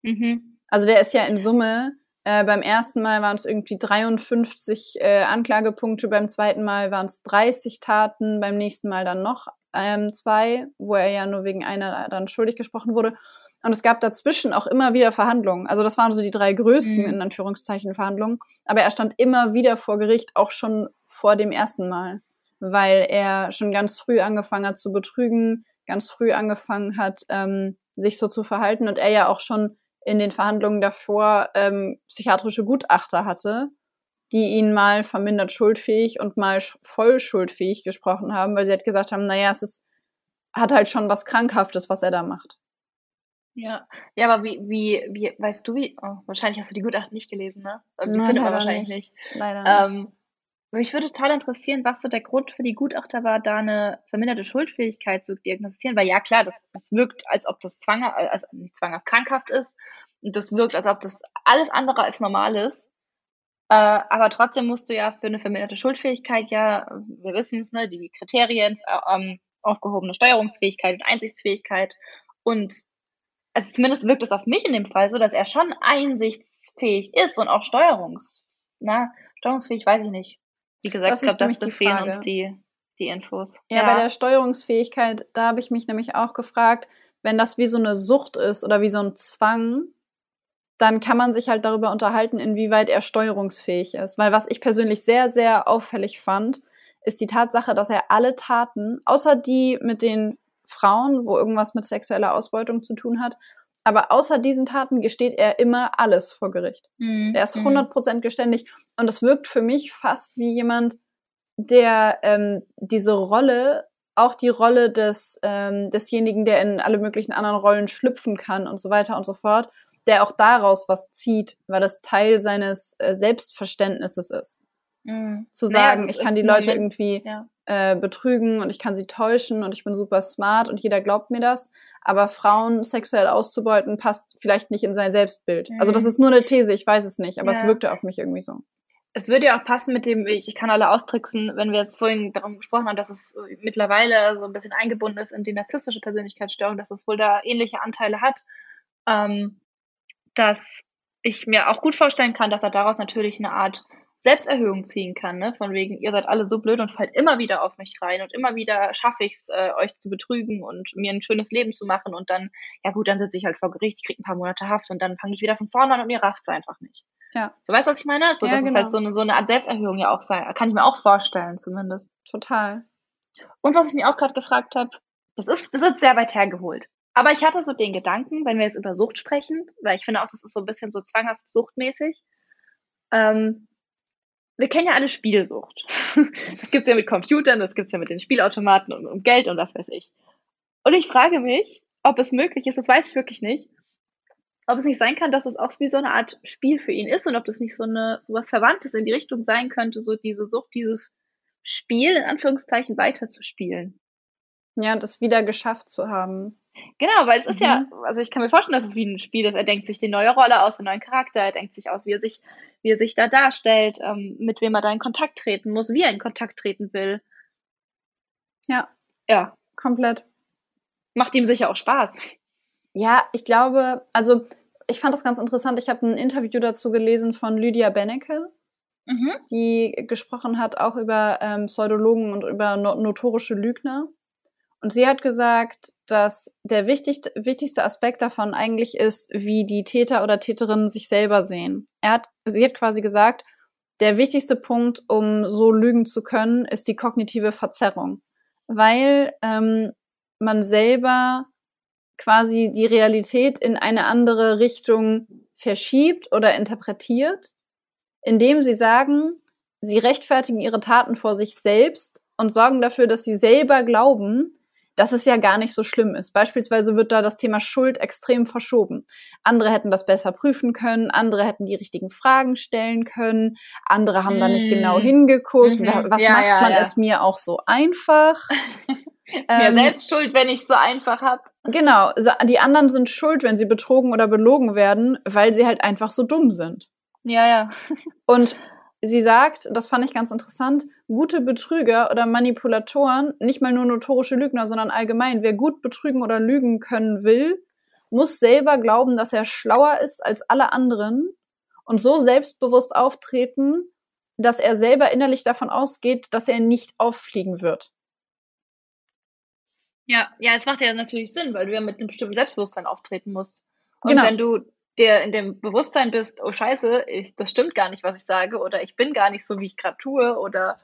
Mhm. Also der ist ja in Summe, äh, beim ersten Mal waren es irgendwie 53 äh, Anklagepunkte, beim zweiten Mal waren es 30 Taten, beim nächsten Mal dann noch ähm, zwei, wo er ja nur wegen einer dann schuldig gesprochen wurde. Und es gab dazwischen auch immer wieder Verhandlungen. Also das waren so die drei größten, Mhm. in Anführungszeichen, Verhandlungen. Aber er stand immer wieder vor Gericht, auch schon vor dem ersten Mal, weil er schon ganz früh angefangen hat zu betrügen, ganz früh angefangen hat, ähm, sich so zu verhalten und er ja auch schon in den Verhandlungen davor ähm, psychiatrische Gutachter hatte, die ihn mal vermindert schuldfähig und mal voll schuldfähig gesprochen haben, weil sie halt gesagt haben, naja, es ist, hat halt schon was Krankhaftes, was er da macht. Ja. Ja, aber wie, wie, wie, weißt du wie, oh, wahrscheinlich hast du die Gutachten nicht gelesen, ne? Die Nein, findet man wahrscheinlich nicht. nicht. Leider nicht. Ähm, mich würde total interessieren, was so der Grund für die Gutachter war, da eine verminderte Schuldfähigkeit zu diagnostizieren, weil ja klar, das, das wirkt, als ob das zwanghaft, also nicht zwanghaft krankhaft ist, und das wirkt, als ob das alles andere als normal ist. Äh, aber trotzdem musst du ja für eine verminderte Schuldfähigkeit ja, wir wissen es, ne, die Kriterien, äh, ähm, aufgehobene Steuerungsfähigkeit und Einsichtsfähigkeit und also zumindest wirkt es auf mich in dem Fall so, dass er schon einsichtsfähig ist und auch steuerungs, na, steuerungsfähig weiß ich nicht. Wie gesagt, Das ich glaube, nämlich da die fehlen Frage. uns die, die Infos. Ja, bei der Steuerungsfähigkeit, da habe ich mich nämlich auch gefragt, wenn das wie so eine Sucht ist oder wie so ein Zwang, dann kann man sich halt darüber unterhalten, inwieweit er steuerungsfähig ist. Weil was ich persönlich sehr, sehr auffällig fand, ist die Tatsache, dass er alle Taten, außer die mit den Frauen, wo irgendwas mit sexueller Ausbeutung zu tun hat, aber außer diesen Taten gesteht er immer alles vor Gericht. Mhm. Er ist 100% geständig. Und es wirkt für mich fast wie jemand, der ähm, diese Rolle, auch die Rolle des, ähm, desjenigen, der in alle möglichen anderen Rollen schlüpfen kann und so weiter und so fort, der auch daraus was zieht, weil das Teil seines äh, Selbstverständnisses ist. Mhm. Zu Naja, sagen, es ich kann die Leute irgendwie Ja. äh, betrügen und ich kann sie täuschen und ich bin super smart und jeder glaubt mir das. Aber Frauen sexuell auszubeuten passt vielleicht nicht in sein Selbstbild. Also das Mhm. ist nur eine These, ich weiß es nicht, aber es Ja. wirkte auf mich irgendwie so. Es würde ja auch passen mit dem, ich, ich kann alle austricksen, wenn wir jetzt vorhin darum gesprochen haben, dass es mittlerweile so ein bisschen eingebunden ist in die narzisstische Persönlichkeitsstörung, dass es wohl da ähnliche Anteile hat, ähm, dass ich mir auch gut vorstellen kann, dass er daraus natürlich eine Art Selbsterhöhung ziehen kann, ne? Von wegen, ihr seid alle so blöd und fallt immer wieder auf mich rein und immer wieder schaffe ich es, äh, euch zu betrügen und mir ein schönes Leben zu machen und dann, ja gut, dann sitze ich halt vor Gericht, ich krieg ein paar Monate Haft und dann fange ich wieder von vorne an und ihr rafft es einfach nicht. Ja. So weißt du, was ich meine? So, Ja, dass es genau. halt so eine, so eine Art Selbsterhöhung ja auch sein. Kann ich mir auch vorstellen, zumindest. Total. Und was ich mir auch gerade gefragt habe, das ist, das ist sehr weit hergeholt. Aber ich hatte so den Gedanken, wenn wir jetzt über Sucht sprechen, weil ich finde auch, das ist so ein bisschen so zwanghaft suchtmäßig. Ähm, wir kennen ja alle Spielsucht. Das gibt's ja mit Computern, das gibt's ja mit den Spielautomaten und, und Geld und was weiß ich. Und ich frage mich, ob es möglich ist, das weiß ich wirklich nicht, ob es nicht sein kann, dass es auch wie so eine Art Spiel für ihn ist und ob das nicht so eine so was Verwandtes in die Richtung sein könnte, so diese Sucht, dieses Spiel in Anführungszeichen weiterzuspielen. Ja, und es wieder geschafft zu haben. Genau, weil es ist ja, Mhm. also ich kann mir vorstellen, dass es wie ein Spiel ist. Er denkt sich die neue Rolle aus, den neuen Charakter, er denkt sich aus, wie er sich, wie er sich da darstellt, ähm, mit wem er da in Kontakt treten muss, wie er in Kontakt treten will. Ja, Ja, komplett. macht ihm sicher auch Spaß. Ja, ich glaube, also ich fand das ganz interessant. Ich habe ein Interview dazu gelesen von Lydia Bennecke, Mhm. die gesprochen hat auch über ähm, Pseudologen und über no notorische Lügner. Und sie hat gesagt, dass der wichtigste, wichtigste Aspekt davon eigentlich ist, wie die Täter oder Täterinnen sich selber sehen. Er hat, sie hat quasi gesagt, der wichtigste Punkt, um so lügen zu können, ist die kognitive Verzerrung. Weil ähm, man selber quasi die Realität in eine andere Richtung verschiebt oder interpretiert, indem sie sagen, sie rechtfertigen ihre Taten vor sich selbst und sorgen dafür, dass sie selber glauben, dass es ja gar nicht so schlimm ist. Beispielsweise wird da das Thema Schuld extrem verschoben. Andere hätten das besser prüfen können, andere hätten die richtigen Fragen stellen können, andere haben mm. da nicht genau mhm. hingeguckt. Mhm. Was ja, macht ja, man ja. es mir auch so einfach? ähm, mir selbst schuld, wenn ich es so einfach habe. Genau, die anderen sind schuld, wenn sie betrogen oder belogen werden, weil sie halt einfach so dumm sind. Ja, ja. Und sie sagt, das fand ich ganz interessant, gute Betrüger oder Manipulatoren, nicht mal nur notorische Lügner, sondern allgemein, wer gut betrügen oder lügen können will, muss selber glauben, dass er schlauer ist als alle anderen und so selbstbewusst auftreten, dass er selber innerlich davon ausgeht, dass er nicht auffliegen wird. Ja, ja, es macht ja natürlich Sinn, weil du ja mit einem bestimmten Selbstbewusstsein auftreten musst. Und genau. wenn du dir in dem Bewusstsein bist, oh scheiße, ich, das stimmt gar nicht, was ich sage, oder ich bin gar nicht so, wie ich gerade tue, oder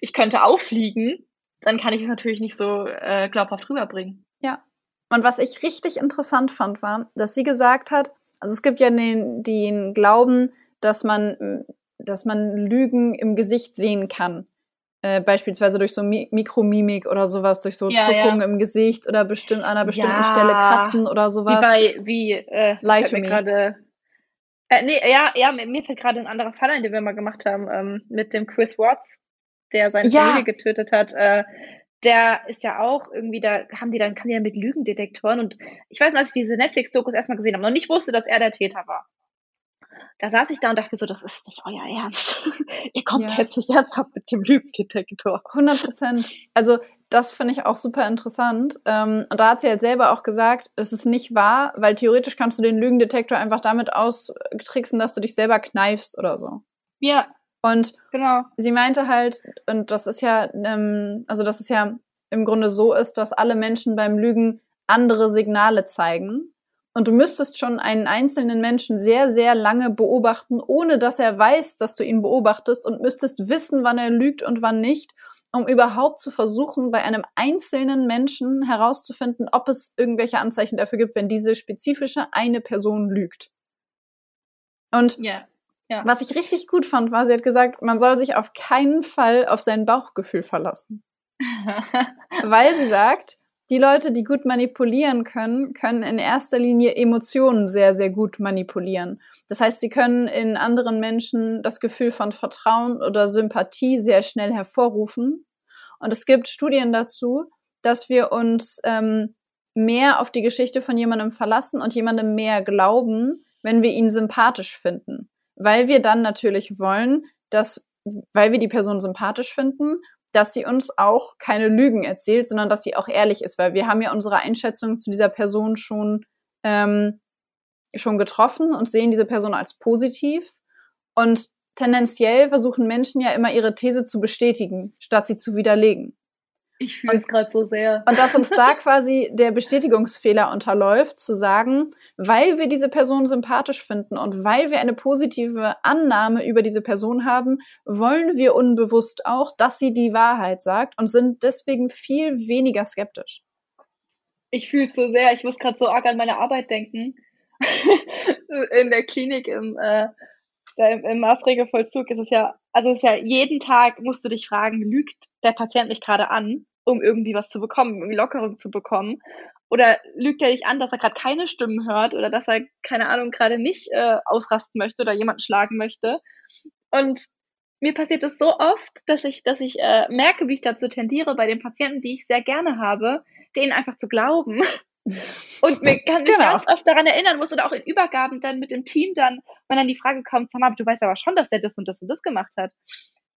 ich könnte auffliegen, dann kann ich es natürlich nicht so äh, glaubhaft rüberbringen. Ja. Und was ich richtig interessant fand, war, dass sie gesagt hat, also es gibt ja den, den Glauben, dass man, dass man Lügen im Gesicht sehen kann. Äh, beispielsweise durch so Mi Mikromimik oder sowas, durch so ja, Zuckungen ja. im Gesicht oder bestimmt an einer bestimmten ja. Stelle kratzen oder sowas. Wie bei, wie, äh, Lie mir gerade. Äh, nee, ja, ja, mir, fällt gerade ein anderer Fall ein, den wir mal gemacht haben, ähm, mit dem Chris Watts, der seine ja. Familie getötet hat. Äh, der ist ja auch irgendwie, da haben die dann, kann die dann mit Lügendetektoren und ich weiß, als ich diese Netflix-Dokus erstmal gesehen habe, noch nicht wusste, dass er der Täter war da saß ich da und dachte mir so, das ist nicht euer Ernst. Ihr kommt ja. jetzt nicht ernsthaft mit dem Lügendetektor. 100 Prozent. Also das finde ich auch super interessant. Ähm, und da hat sie halt selber auch gesagt, es ist nicht wahr, weil theoretisch kannst du den Lügendetektor einfach damit austricksen, dass du dich selber kneifst oder so. Ja. Und genau. sie meinte halt, und das ist ja, ähm, also dass es ja im Grunde so ist, dass alle Menschen beim Lügen andere Signale zeigen. Und du müsstest schon einen einzelnen Menschen sehr, sehr lange beobachten, ohne dass er weiß, dass du ihn beobachtest und müsstest wissen, wann er lügt und wann nicht, um überhaupt zu versuchen, bei einem einzelnen Menschen herauszufinden, ob es irgendwelche Anzeichen dafür gibt, wenn diese spezifische eine Person lügt. Und yeah. Ja. was ich richtig gut fand, war, sie hat gesagt, man soll sich auf keinen Fall auf sein Bauchgefühl verlassen. Weil sie sagt, die Leute, die gut manipulieren können, können in erster Linie Emotionen sehr, sehr gut manipulieren. Das heißt, sie können in anderen Menschen das Gefühl von Vertrauen oder Sympathie sehr schnell hervorrufen. Und es gibt Studien dazu, dass wir uns ähm, mehr auf die Geschichte von jemandem verlassen und jemandem mehr glauben, wenn wir ihn sympathisch finden. Weil wir dann natürlich wollen, dass, weil wir die Person sympathisch finden, dass sie uns auch keine Lügen erzählt, sondern dass sie auch ehrlich ist, weil wir haben ja unsere Einschätzung zu dieser Person schon, ähm, schon getroffen und sehen diese Person als positiv. Und tendenziell versuchen Menschen ja immer ihre These zu bestätigen, statt sie zu widerlegen. Ich fühle es gerade so sehr. Und dass uns da quasi der Bestätigungsfehler unterläuft, zu sagen, weil wir diese Person sympathisch finden und weil wir eine positive Annahme über diese Person haben, wollen wir unbewusst auch, dass sie die Wahrheit sagt und sind deswegen viel weniger skeptisch. Ich fühle es so sehr. Ich muss gerade so arg an meine Arbeit denken. In der Klinik im, äh, im, im Maßregelvollzug ist es ja, also es ist ja jeden Tag musst du dich fragen, lügt der Patient mich gerade an? Um irgendwie was zu bekommen, irgendwie Lockerung zu bekommen? Oder lügt er dich an, dass er gerade keine Stimmen hört oder dass er, keine Ahnung, gerade nicht äh, ausrasten möchte oder jemanden schlagen möchte? Und mir passiert es so oft, dass ich, dass ich äh, merke, wie ich dazu tendiere, bei den Patienten, die ich sehr gerne habe, denen einfach zu glauben. Und mir kann mich genau. ganz oft daran erinnern muss oder auch in Übergaben dann mit dem Team dann, wenn dann die Frage kommt, sag mal, du weißt aber schon, dass der das und das und das gemacht hat.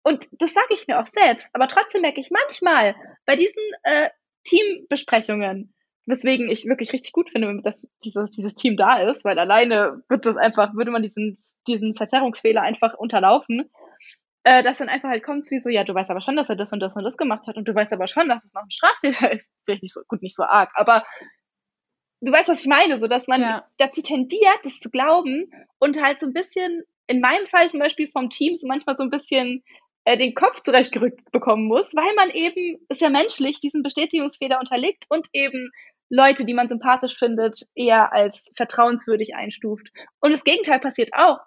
Und das sage ich mir auch selbst. Aber trotzdem merke ich manchmal bei diesen äh, Teambesprechungen, weswegen ich wirklich richtig gut finde, dass dieses, dieses Team da ist, weil alleine wird das einfach, würde man diesen, diesen Verzerrungsfehler einfach unterlaufen, äh, dass dann einfach halt kommt wie so, ja, du weißt aber schon, dass er das und das und das gemacht hat und du weißt aber schon, dass es noch ein Straftäter ist. Vielleicht nicht so, gut, nicht so arg, aber du weißt, was ich meine, so dass man ja. dazu tendiert, das zu glauben und halt so ein bisschen, in meinem Fall zum Beispiel vom Team, so manchmal so ein bisschen äh, den Kopf zurechtgerückt bekommen muss, weil man eben, ist ja menschlich, diesen Bestätigungsfehler unterliegt und eben Leute, die man sympathisch findet, eher als vertrauenswürdig einstuft. Und das Gegenteil passiert auch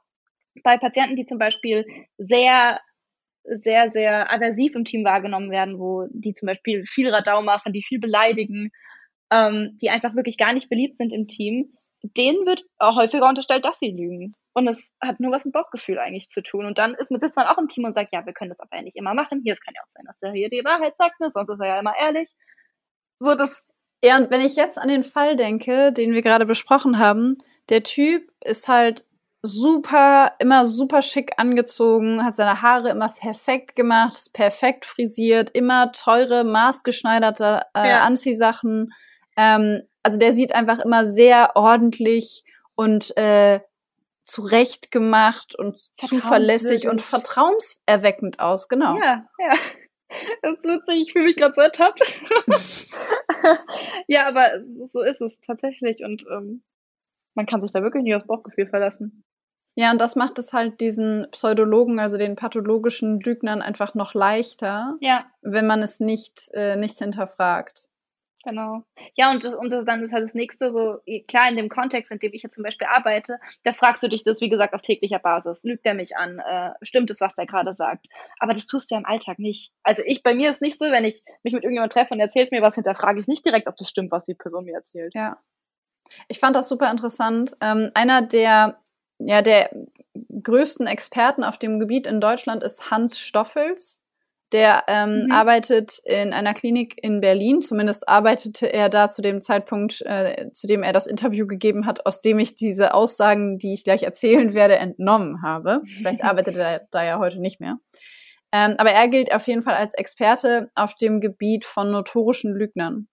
bei Patienten, die zum Beispiel sehr sehr, sehr aversiv im Team wahrgenommen werden, wo die zum Beispiel viel Radau machen, die viel beleidigen, ähm, die einfach wirklich gar nicht beliebt sind im Team, denen wird auch häufiger unterstellt, dass sie lügen. Und es hat nur was mit Bauchgefühl eigentlich zu tun. Und dann ist, sitzt man auch im Team und sagt, ja, wir können das aber ja nicht immer machen. Hier, es kann ja auch sein, dass der hier die Wahrheit sagt, ne? sonst ist er ja immer ehrlich. So, das. Ja, und wenn ich jetzt an den Fall denke, den wir gerade besprochen haben, der Typ ist halt super, immer super schick angezogen, hat seine Haare immer perfekt gemacht, perfekt frisiert, immer teure, maßgeschneiderte äh, ja. Anziehsachen. Ähm, also der sieht einfach immer sehr ordentlich und äh, zurecht gemacht und zuverlässig und vertrauenserweckend aus, genau. Ja, ja. Das ist witzig, ich fühle mich gerade so ertappt. ja, aber so ist es tatsächlich und ähm, man kann sich da wirklich nicht aufs Bauchgefühl verlassen. Ja, und das macht es halt diesen Pseudologen, also den pathologischen Lügnern, einfach noch leichter, ja. wenn man es nicht, äh, nicht hinterfragt. Genau. Ja, und, und dann ist halt das nächste so, klar, in dem Kontext, in dem ich jetzt zum Beispiel arbeite, da fragst du dich das, wie gesagt, auf täglicher Basis. Lügt er mich an? Äh, stimmt es, was der gerade sagt? Aber das tust du ja im Alltag nicht. Also ich, bei mir ist nicht so, wenn ich mich mit irgendjemandem treffe und erzählt mir was, hinterfrage ich nicht direkt, ob das stimmt, was die Person mir erzählt. Ja. Ich fand das super interessant. Ähm, einer der, ja, der größten Experten auf dem Gebiet in Deutschland ist Hans Stoffels. Der ähm, mhm. arbeitet in einer Klinik in Berlin. Zumindest arbeitete er da zu dem Zeitpunkt, äh, zu dem er das Interview gegeben hat, aus dem ich diese Aussagen, die ich gleich erzählen werde, entnommen habe. Vielleicht arbeitet er da ja heute nicht mehr. Ähm, aber er gilt auf jeden Fall als Experte auf dem Gebiet von notorischen Lügnern.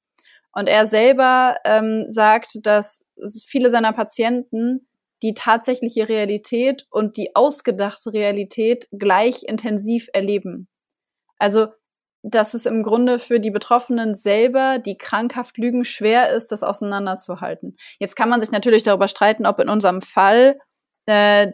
Und er selber ähm, sagt, dass viele seiner Patienten die tatsächliche Realität und die ausgedachte Realität gleich intensiv erleben. Also, dass es im Grunde für die Betroffenen selber, die krankhaft lügen, schwer ist, das auseinanderzuhalten. Jetzt kann man sich natürlich darüber streiten, ob in unserem Fall äh,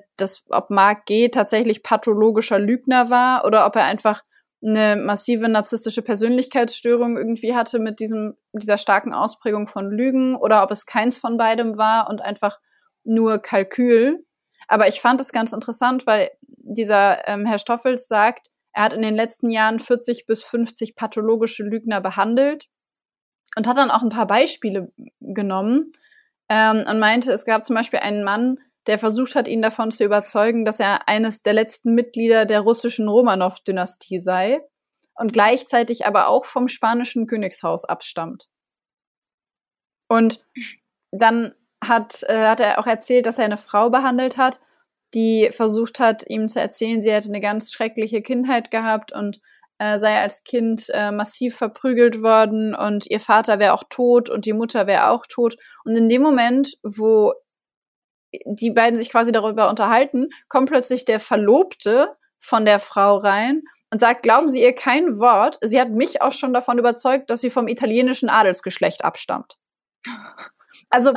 ob Mark G. tatsächlich pathologischer Lügner war oder ob er einfach eine massive narzisstische Persönlichkeitsstörung irgendwie hatte mit diesem, dieser starken Ausprägung von Lügen oder ob es keins von beidem war und einfach nur Kalkül. Aber ich fand es ganz interessant, weil dieser ähm, Herr Stoffels sagt, er hat in den letzten Jahren 40 bis 50 pathologische Lügner behandelt und hat dann auch ein paar Beispiele genommen ähm, und meinte, es gab zum Beispiel einen Mann, der versucht hat, ihn davon zu überzeugen, dass er eines der letzten Mitglieder der russischen Romanow-Dynastie sei und gleichzeitig aber auch vom spanischen Königshaus abstammt. Und dann hat, äh, hat er auch erzählt, dass er eine Frau behandelt hat, die versucht hat, ihm zu erzählen, sie hätte eine ganz schreckliche Kindheit gehabt und äh, sei als Kind äh, massiv verprügelt worden und ihr Vater wäre auch tot und die Mutter wäre auch tot. Und in dem Moment, wo die beiden sich quasi darüber unterhalten, kommt plötzlich der Verlobte von der Frau rein und sagt, glauben Sie ihr kein Wort. Sie hat mich auch schon davon überzeugt, dass sie vom italienischen Adelsgeschlecht abstammt. Also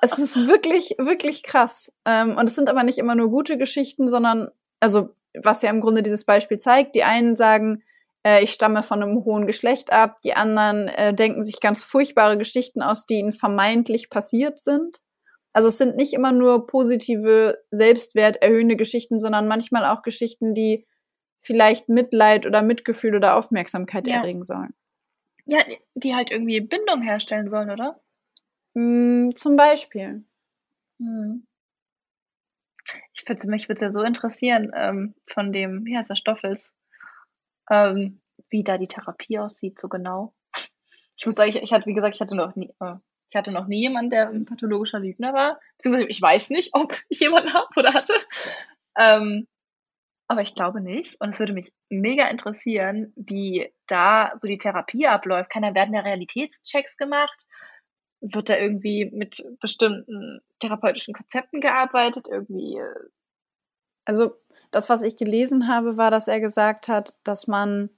es ist wirklich, wirklich krass. Ähm, und es sind aber nicht immer nur gute Geschichten, sondern, also was ja im Grunde dieses Beispiel zeigt, die einen sagen, äh, ich stamme von einem hohen Geschlecht ab, die anderen äh, denken sich ganz furchtbare Geschichten aus, die ihnen vermeintlich passiert sind. Also es sind nicht immer nur positive, selbstwerterhöhende Geschichten, sondern manchmal auch Geschichten, die vielleicht Mitleid oder Mitgefühl oder Aufmerksamkeit ja. erregen sollen. Ja, die halt irgendwie Bindung herstellen sollen, oder? Mm, zum Beispiel. Hm. Ich würde mich würde ja so interessieren ähm, von dem, wie heißt der Stoffels, ähm, wie da die Therapie aussieht, so genau. Ich muss sagen, ich, ich hatte, wie gesagt, ich hatte noch nie, äh, ich hatte noch nie jemanden, der ein pathologischer Lügner war. Beziehungsweise ich weiß nicht, ob ich jemanden habe oder hatte. Ähm, aber ich glaube nicht. Und es würde mich mega interessieren, wie da so die Therapie abläuft. Keiner werden ja Realitätschecks gemacht? Wird da irgendwie mit bestimmten therapeutischen Konzepten gearbeitet, irgendwie. Äh also das, was ich gelesen habe, war, dass er gesagt hat, dass man,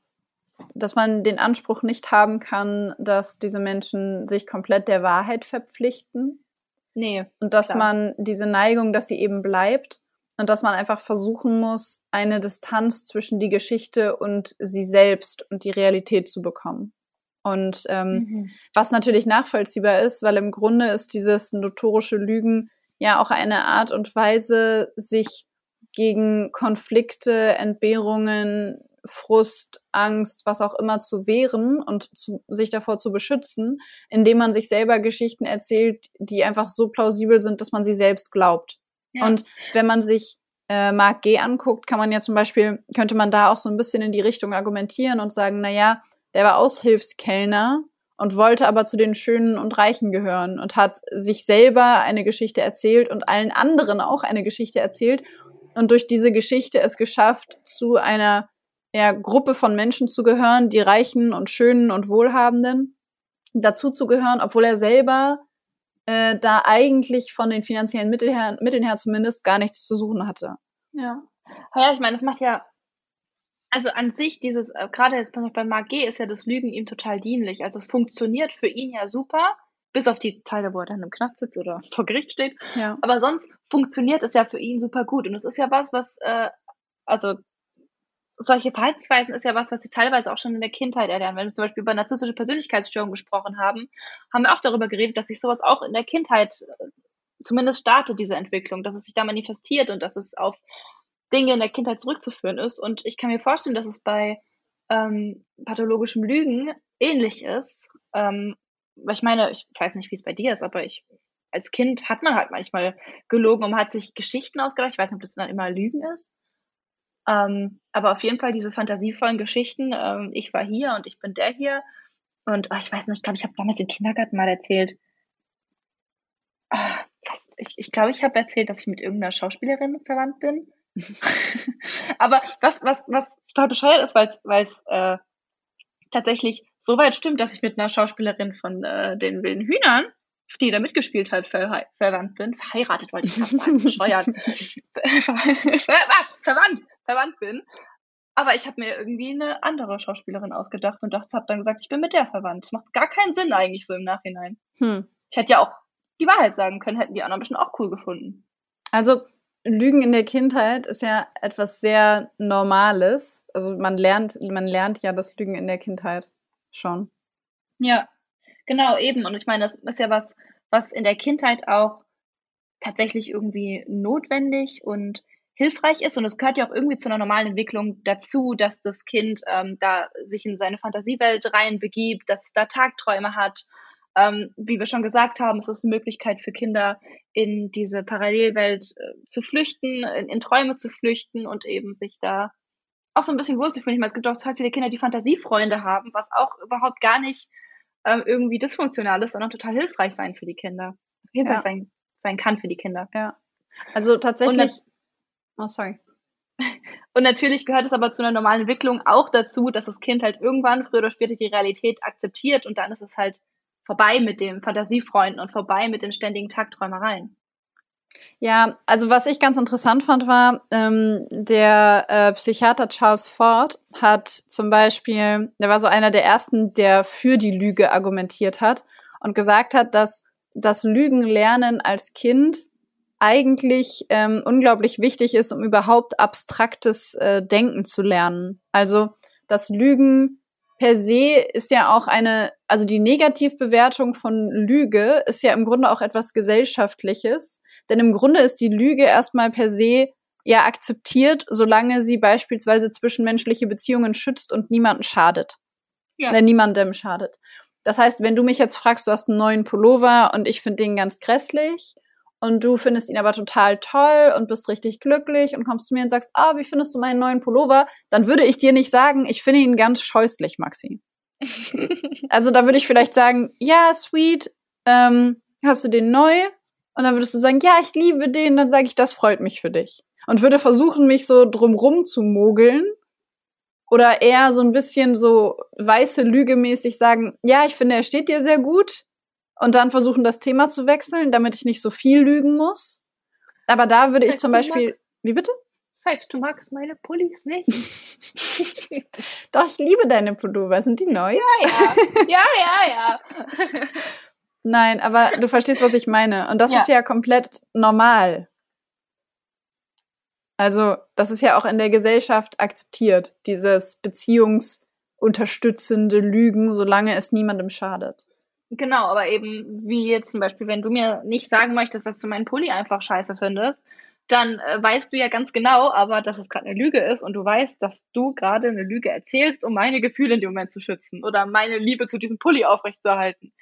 dass man den Anspruch nicht haben kann, dass diese Menschen sich komplett der Wahrheit verpflichten. Nee. Und dass klar. man diese Neigung, dass sie eben bleibt und dass man einfach versuchen muss, eine Distanz zwischen die Geschichte und sie selbst und die Realität zu bekommen. Und ähm, mhm. was natürlich nachvollziehbar ist, weil im Grunde ist dieses notorische Lügen ja auch eine Art und Weise, sich gegen Konflikte, Entbehrungen, Frust, Angst, was auch immer zu wehren und zu, sich davor zu beschützen, indem man sich selber Geschichten erzählt, die einfach so plausibel sind, dass man sie selbst glaubt. Ja. Und wenn man sich äh, Mark G anguckt, kann man ja zum Beispiel, könnte man da auch so ein bisschen in die Richtung argumentieren und sagen, na ja, der war Aushilfskellner und wollte aber zu den Schönen und Reichen gehören und hat sich selber eine Geschichte erzählt und allen anderen auch eine Geschichte erzählt und durch diese Geschichte es geschafft, zu einer ja, Gruppe von Menschen zu gehören, die Reichen und Schönen und Wohlhabenden dazu zu gehören, obwohl er selber äh, da eigentlich von den finanziellen Mitteln her, Mitteln her zumindest gar nichts zu suchen hatte. Ja. Ja, ich meine, das macht ja, also an sich dieses, äh, gerade jetzt bei Mark G. ist ja das Lügen ihm total dienlich. Also es funktioniert für ihn ja super, bis auf die Teile, wo er dann im Knast sitzt oder vor Gericht steht. Ja. Aber sonst funktioniert es ja für ihn super gut. Und es ist ja was, was, äh, also solche Verhaltensweisen ist ja was, was sie teilweise auch schon in der Kindheit erlernen. Wenn wir zum Beispiel über narzisstische Persönlichkeitsstörungen gesprochen haben, haben wir auch darüber geredet, dass sich sowas auch in der Kindheit äh, zumindest startet, diese Entwicklung, dass es sich da manifestiert und dass es auf Dinge in der Kindheit zurückzuführen ist. Und ich kann mir vorstellen, dass es bei ähm, pathologischem Lügen ähnlich ist. Ähm, weil ich meine, ich weiß nicht, wie es bei dir ist, aber ich als Kind hat man halt manchmal gelogen und hat sich Geschichten ausgedacht. Ich weiß nicht, ob das dann immer Lügen ist. Ähm, aber auf jeden Fall diese fantasievollen Geschichten. Ähm, ich war hier und ich bin der hier. Und oh, ich weiß nicht, ich glaube, ich habe damals im Kindergarten mal erzählt. Oh, ich ich glaube, ich habe erzählt, dass ich mit irgendeiner Schauspielerin verwandt bin. aber was, was, was total bescheuert ist, weil es äh, tatsächlich so weit stimmt, dass ich mit einer Schauspielerin von äh, den wilden Hühnern die da mitgespielt hat, ver verwandt bin. Verheiratet wollte ich sagen, bescheuert. verwandt, verwandt bin. Aber ich habe mir irgendwie eine andere Schauspielerin ausgedacht und dachte, habe dann gesagt, ich bin mit der verwandt. Das macht gar keinen Sinn eigentlich so im Nachhinein. Hm. Ich hätte ja auch die Wahrheit sagen können, hätten die anderen bestimmt auch cool gefunden. Also Lügen in der Kindheit ist ja etwas sehr Normales. Also man lernt, man lernt ja das Lügen in der Kindheit schon. Ja, genau, eben. Und ich meine, das ist ja was, was in der Kindheit auch tatsächlich irgendwie notwendig und hilfreich ist. Und es gehört ja auch irgendwie zu einer normalen Entwicklung dazu, dass das Kind ähm, da sich in seine Fantasiewelt reinbegibt, dass es da Tagträume hat. Ähm, wie wir schon gesagt haben, es ist eine Möglichkeit für Kinder, in diese Parallelwelt äh, zu flüchten, in, in, Träume zu flüchten und eben sich da auch so ein bisschen wohlzufühlen. Ich meine, es gibt auch total viele Kinder, die Fantasiefreunde haben, was auch überhaupt gar nicht äh, irgendwie dysfunktional ist, sondern total hilfreich sein für die Kinder. Hilfreich ja. sein, sein kann für die Kinder. Ja. Also tatsächlich Oh, sorry. Und natürlich gehört es aber zu einer normalen Entwicklung auch dazu, dass das Kind halt irgendwann früher oder später die Realität akzeptiert und dann ist es halt vorbei mit dem Fantasiefreunden und vorbei mit den ständigen Tagträumereien. Ja, also was ich ganz interessant fand, war, ähm, der äh, Psychiater Charles Ford hat zum Beispiel, der war so einer der ersten, der für die Lüge argumentiert hat und gesagt hat, dass das Lügen lernen als Kind eigentlich ähm, unglaublich wichtig ist, um überhaupt abstraktes äh, Denken zu lernen. Also das Lügen per se ist ja auch eine, also die Negativbewertung von Lüge ist ja im Grunde auch etwas Gesellschaftliches. Denn im Grunde ist die Lüge erstmal per se ja akzeptiert, solange sie beispielsweise zwischenmenschliche Beziehungen schützt und niemanden schadet. Ja. Wenn niemandem schadet. Das heißt, wenn du mich jetzt fragst, du hast einen neuen Pullover und ich finde den ganz grässlich und du findest ihn aber total toll und bist richtig glücklich und kommst zu mir und sagst, ah, wie findest du meinen neuen Pullover? Dann würde ich dir nicht sagen, ich finde ihn ganz scheußlich, Maxi. also da würde ich vielleicht sagen, ja, sweet, ähm, hast du den neu? Und dann würdest du sagen, ja, ich liebe den. Dann sage ich, das freut mich für dich. Und würde versuchen, mich so drumrum zu mogeln. Oder eher so ein bisschen so weiße Lüge mäßig sagen, ja, ich finde, er steht dir sehr gut und dann versuchen, das Thema zu wechseln, damit ich nicht so viel lügen muss. Aber da würde ich zum Beispiel. Wie bitte? Falsch, du magst meine Pullis nicht. Doch, ich liebe deine Pullover. Sind die neu? Ja, ja. Ja, ja, ja. Nein, aber du verstehst, was ich meine. Und das ja. ist ja komplett normal. Also, das ist ja auch in der Gesellschaft akzeptiert, dieses beziehungsunterstützende Lügen, solange es niemandem schadet. Genau, aber eben wie jetzt zum Beispiel, wenn du mir nicht sagen möchtest, dass du meinen Pulli einfach scheiße findest, dann äh, weißt du ja ganz genau, aber dass es gerade eine Lüge ist und du weißt, dass du gerade eine Lüge erzählst, um meine Gefühle in dem Moment zu schützen oder meine Liebe zu diesem Pulli aufrechtzuerhalten.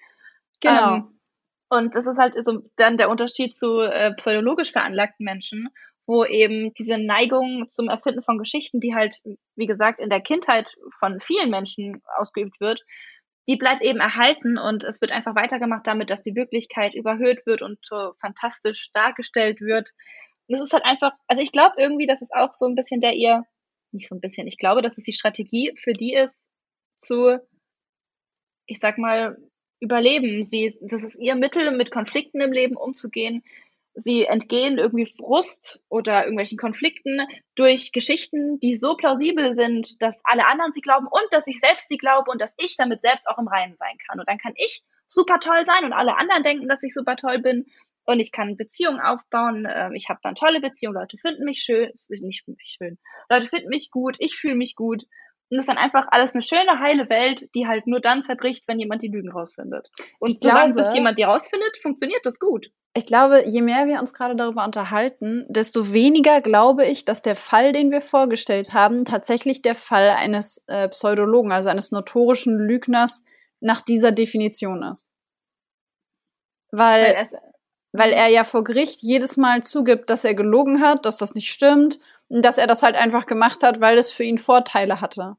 Genau. Ähm, und das ist halt so dann der Unterschied zu äh, pseudologisch veranlagten Menschen, wo eben diese Neigung zum Erfinden von Geschichten, die halt, wie gesagt, in der Kindheit von vielen Menschen ausgeübt wird, die bleibt eben erhalten und es wird einfach weitergemacht damit, dass die Wirklichkeit überhöht wird und so fantastisch dargestellt wird. Und es ist halt einfach, also ich glaube irgendwie, dass es auch so ein bisschen der ihr, nicht so ein bisschen, ich glaube, dass es die Strategie für die ist, zu, ich sag mal, überleben. Sie, das ist ihr Mittel, mit Konflikten im Leben umzugehen. Sie entgehen irgendwie Frust oder irgendwelchen Konflikten durch Geschichten, die so plausibel sind, dass alle anderen sie glauben und dass ich selbst sie glaube und dass ich damit selbst auch im Reinen sein kann. Und dann kann ich super toll sein und alle anderen denken, dass ich super toll bin und ich kann Beziehungen aufbauen. Ähm, ich habe dann tolle Beziehungen. Leute finden mich schön, nicht schön. Leute finden mich gut. Ich fühle mich gut. Und es ist dann einfach alles eine schöne, heile Welt, die halt nur dann zerbricht, wenn jemand die Lügen rausfindet. Und solange bis jemand die rausfindet, funktioniert das gut. Ich glaube, je mehr wir uns gerade darüber unterhalten, desto weniger glaube ich, dass der Fall, den wir vorgestellt haben, tatsächlich der Fall eines äh, Pseudologen, also eines notorischen Lügners nach dieser Definition ist. Weil, weil, weil er ja vor Gericht jedes Mal zugibt, dass er gelogen hat, dass das nicht stimmt dass er das halt einfach gemacht hat, weil es für ihn Vorteile hatte.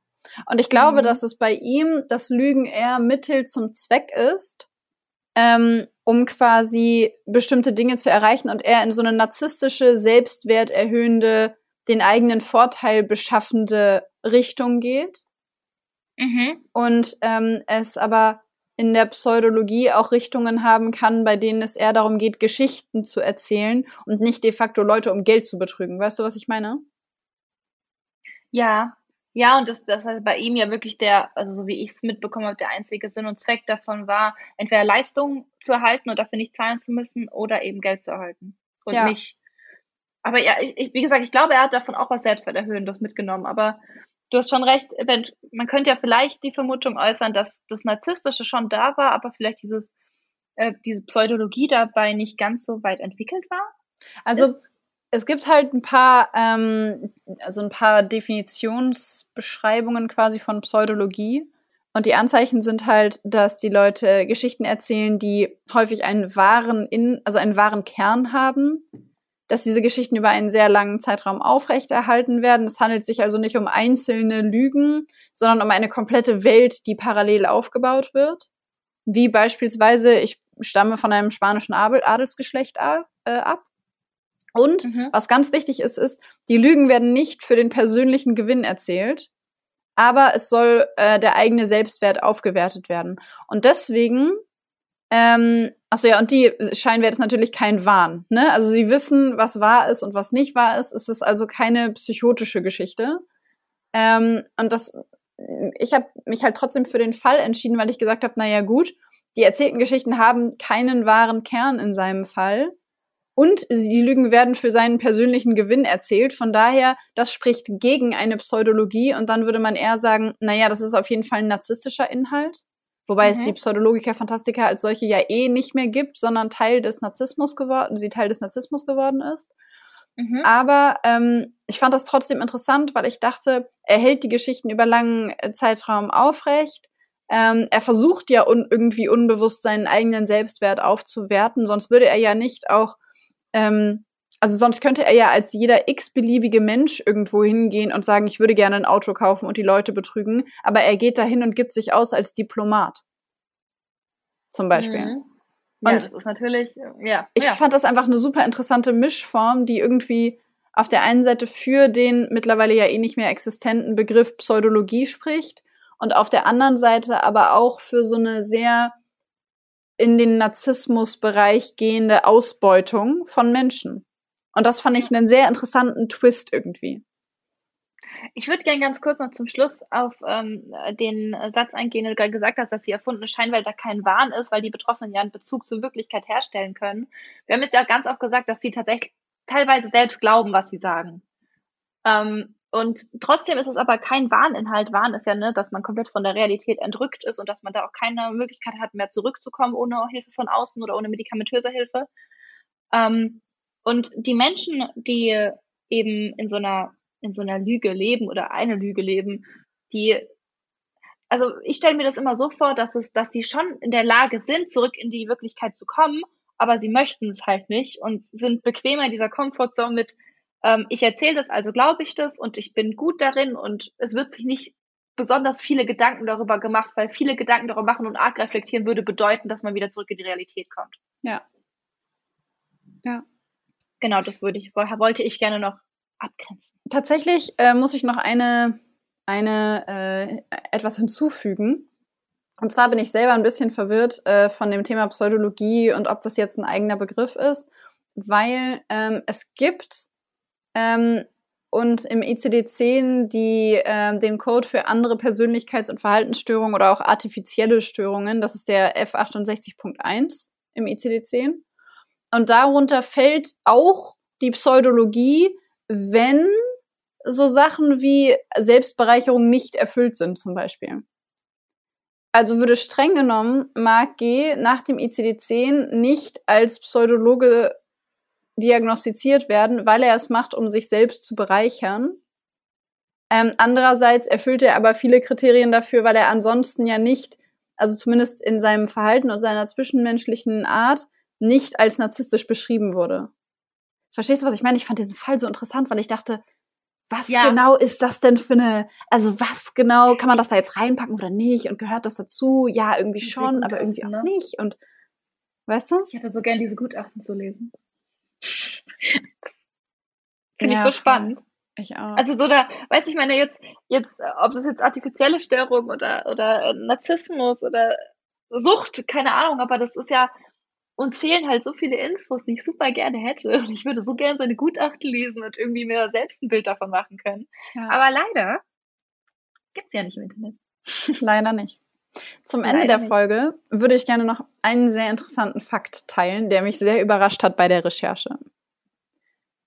Und ich glaube, mhm. dass es bei ihm das Lügen eher Mittel zum Zweck ist, ähm, um quasi bestimmte Dinge zu erreichen und er in so eine narzisstische, selbstwerterhöhende, den eigenen Vorteil beschaffende Richtung geht. Mhm. Und ähm, es aber in der Pseudologie auch Richtungen haben kann, bei denen es eher darum geht, Geschichten zu erzählen und nicht de facto Leute um Geld zu betrügen. Weißt du, was ich meine? Ja, ja, und das, das heißt bei ihm ja wirklich der, also so wie ich es mitbekommen habe, der einzige Sinn und Zweck davon war, entweder Leistung zu erhalten und dafür nicht zahlen zu müssen oder eben Geld zu erhalten. Und ja. nicht. Aber ja, ich, ich, wie gesagt, ich glaube, er hat davon auch was Selbstwerterhöhendes mitgenommen. Aber du hast schon recht, wenn, man könnte ja vielleicht die Vermutung äußern, dass das Narzisstische schon da war, aber vielleicht dieses, äh, diese Pseudologie dabei nicht ganz so weit entwickelt war. Also ist, es gibt halt ein paar, ähm, also ein paar Definitionsbeschreibungen quasi von Pseudologie. Und die Anzeichen sind halt, dass die Leute Geschichten erzählen, die häufig einen wahren in, also einen wahren Kern haben dass diese Geschichten über einen sehr langen Zeitraum aufrechterhalten werden. Es handelt sich also nicht um einzelne Lügen, sondern um eine komplette Welt, die parallel aufgebaut wird. Wie beispielsweise, ich stamme von einem spanischen Adelsgeschlecht äh, ab. Und mhm. was ganz wichtig ist, ist, die Lügen werden nicht für den persönlichen Gewinn erzählt, aber es soll äh, der eigene Selbstwert aufgewertet werden. Und deswegen ähm, achso, ja, und die Scheinwert ist natürlich kein Wahn. Ne? Also sie wissen, was wahr ist und was nicht wahr ist. Es ist also keine psychotische Geschichte. Ähm, und das, ich habe mich halt trotzdem für den Fall entschieden, weil ich gesagt habe, naja gut, die erzählten Geschichten haben keinen wahren Kern in seinem Fall. Und die Lügen werden für seinen persönlichen Gewinn erzählt. Von daher, das spricht gegen eine Pseudologie. Und dann würde man eher sagen, naja, das ist auf jeden Fall ein narzisstischer Inhalt. Wobei mhm. es die Pseudologica Fantastica als solche ja eh nicht mehr gibt, sondern Teil des Narzissmus geworden, sie Teil des Narzissmus geworden ist. Mhm. Aber ähm, ich fand das trotzdem interessant, weil ich dachte, er hält die Geschichten über langen äh, Zeitraum aufrecht. Ähm, er versucht ja un irgendwie unbewusst seinen eigenen Selbstwert aufzuwerten, sonst würde er ja nicht auch ähm, also sonst könnte er ja als jeder x-beliebige Mensch irgendwo hingehen und sagen, ich würde gerne ein Auto kaufen und die Leute betrügen, aber er geht dahin und gibt sich aus als Diplomat. Zum Beispiel. Mhm. Ja, und das ist natürlich, ja. Ich ja. fand das einfach eine super interessante Mischform, die irgendwie auf der einen Seite für den mittlerweile ja eh nicht mehr existenten Begriff Pseudologie spricht und auf der anderen Seite aber auch für so eine sehr in den Narzissmusbereich gehende Ausbeutung von Menschen. Und das fand ich einen sehr interessanten Twist irgendwie. Ich würde gerne ganz kurz noch zum Schluss auf ähm, den Satz eingehen, den du gerade gesagt hast, dass die erfundene Scheinwelt da kein Wahn ist, weil die Betroffenen ja einen Bezug zur Wirklichkeit herstellen können. Wir haben jetzt ja ganz oft gesagt, dass sie tatsächlich teilweise selbst glauben, was sie sagen. Ähm, und trotzdem ist es aber kein Wahninhalt. Wahn ist ja, ne, dass man komplett von der Realität entrückt ist und dass man da auch keine Möglichkeit hat, mehr zurückzukommen ohne Hilfe von außen oder ohne medikamentöse Hilfe. Ähm, Und die Menschen, die eben in so einer, in so einer Lüge leben oder eine Lüge leben, die, also ich stelle mir das immer so vor, dass es, dass die schon in der Lage sind, zurück in die Wirklichkeit zu kommen, aber sie möchten es halt nicht und sind bequemer in dieser Comfortzone mit, ähm, ich erzähle das, also glaube ich das und ich bin gut darin und es wird sich nicht besonders viele Gedanken darüber gemacht, weil viele Gedanken darüber machen und arg reflektieren würde bedeuten, dass man wieder zurück in die Realität kommt. Ja. Ja. Genau, das würde ich, wollte ich gerne noch abgrenzen. Tatsächlich äh, muss ich noch eine, eine äh, etwas hinzufügen. Und zwar bin ich selber ein bisschen verwirrt äh, von dem Thema Pseudologie und ob das jetzt ein eigener Begriff ist, weil ähm, es gibt ähm, und im ICD-10 die äh, den Code für andere Persönlichkeits- und Verhaltensstörungen oder auch artifizielle Störungen, das ist der F68.1 im ICD-10. Und darunter fällt auch die Pseudologie, wenn so Sachen wie Selbstbereicherung nicht erfüllt sind, zum Beispiel. Also würde streng genommen Mark G. nach dem ICD-10 nicht als Pseudologe diagnostiziert werden, weil er es macht, um sich selbst zu bereichern. Ähm, andererseits erfüllt er aber viele Kriterien dafür, weil er ansonsten ja nicht, also zumindest in seinem Verhalten und seiner zwischenmenschlichen Art, nicht als narzisstisch beschrieben wurde. Verstehst du, was ich meine? Ich fand diesen Fall so interessant, weil ich dachte, was ja. genau ist das denn für eine, also was genau, kann man das da jetzt reinpacken oder nicht? Und gehört das dazu? Ja, irgendwie schon, aber irgendwie auch ne? nicht. Und weißt du? Ich hätte so gern diese Gutachten zu lesen. Finde ja, ich so spannend. Ich auch. Also so da, weiß ich meine jetzt, jetzt, ob das jetzt artifizielle Störung oder, oder Narzissmus oder Sucht, keine Ahnung, aber das ist ja, uns fehlen halt so viele Infos, die ich super gerne hätte. Und ich würde so gerne seine Gutachten lesen und irgendwie mir selbst ein Bild davon machen können. Ja. Aber leider gibt's ja nicht im Internet. Leider nicht. Zum Ende Leider der nicht. Folge würde ich gerne noch einen sehr interessanten Fakt teilen, der mich sehr überrascht hat bei der Recherche.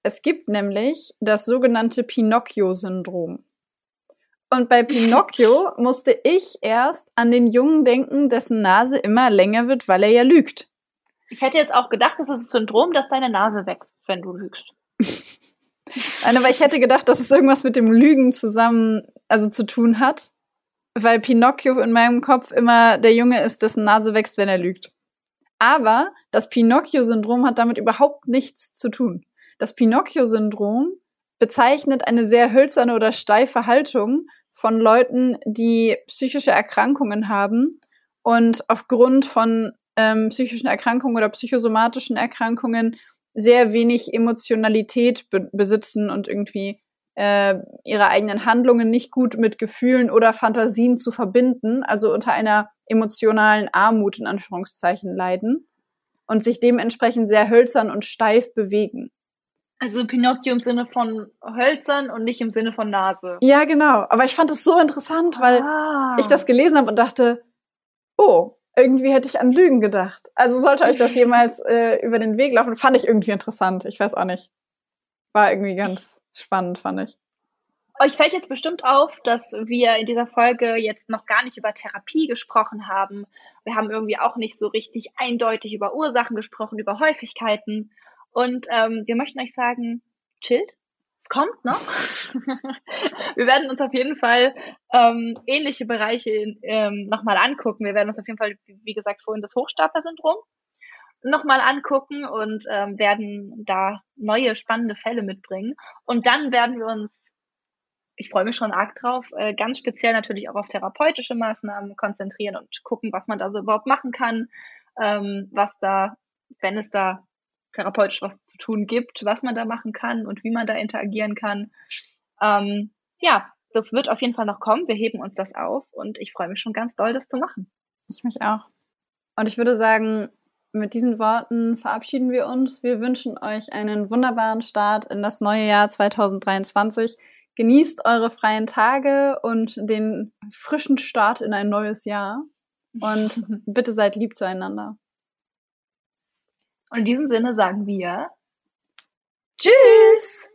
Es gibt nämlich das sogenannte Pinocchio-Syndrom. Und bei Pinocchio musste ich erst an den Jungen denken, dessen Nase immer länger wird, weil er ja lügt. Ich hätte jetzt auch gedacht, das ist das Syndrom, dass deine Nase wächst, wenn du lügst. Nein, aber ich hätte gedacht, dass es irgendwas mit dem Lügen zusammen, also zu tun hat weil Pinocchio in meinem Kopf immer der Junge ist, dessen Nase wächst, wenn er lügt. Aber das Pinocchio-Syndrom hat damit überhaupt nichts zu tun. Das Pinocchio-Syndrom bezeichnet eine sehr hölzerne oder steife Haltung von Leuten, die psychische Erkrankungen haben und aufgrund von ähm, psychischen Erkrankungen oder psychosomatischen Erkrankungen sehr wenig Emotionalität be besitzen und irgendwie äh, ihre eigenen Handlungen nicht gut mit Gefühlen oder Fantasien zu verbinden, also unter einer emotionalen Armut in Anführungszeichen leiden und sich dementsprechend sehr hölzern und steif bewegen. Also Pinocchio im Sinne von hölzern und nicht im Sinne von Nase. Ja, genau. Aber ich fand es so interessant, weil ah. ich das gelesen habe und dachte, oh, irgendwie hätte ich an Lügen gedacht. Also sollte euch das jemals äh, über den Weg laufen, fand ich irgendwie interessant. Ich weiß auch nicht. War irgendwie ganz spannend, fand ich. Euch fällt jetzt bestimmt auf, dass wir in dieser Folge jetzt noch gar nicht über Therapie gesprochen haben. Wir haben irgendwie auch nicht so richtig eindeutig über Ursachen gesprochen, über Häufigkeiten. Und ähm, wir möchten euch sagen, chillt, es kommt noch. wir werden uns auf jeden Fall ähm, ähnliche Bereiche ähm, nochmal angucken. Wir werden uns auf jeden Fall, wie gesagt, vorhin das Hochstapler-Syndrom nochmal angucken und ähm, werden da neue spannende Fälle mitbringen. Und dann werden wir uns, ich freue mich schon arg drauf, äh, ganz speziell natürlich auch auf therapeutische Maßnahmen konzentrieren und gucken, was man da so überhaupt machen kann, ähm, was da, wenn es da therapeutisch was zu tun gibt, was man da machen kann und wie man da interagieren kann. Ähm, ja, das wird auf jeden Fall noch kommen. Wir heben uns das auf und ich freue mich schon ganz doll, das zu machen. Ich mich auch. Und ich würde sagen, mit diesen Worten verabschieden wir uns. Wir wünschen euch einen wunderbaren Start in das neue Jahr 2023. Genießt eure freien Tage und den frischen Start in ein neues Jahr. Und bitte seid lieb zueinander. Und in diesem Sinne sagen wir Tschüss!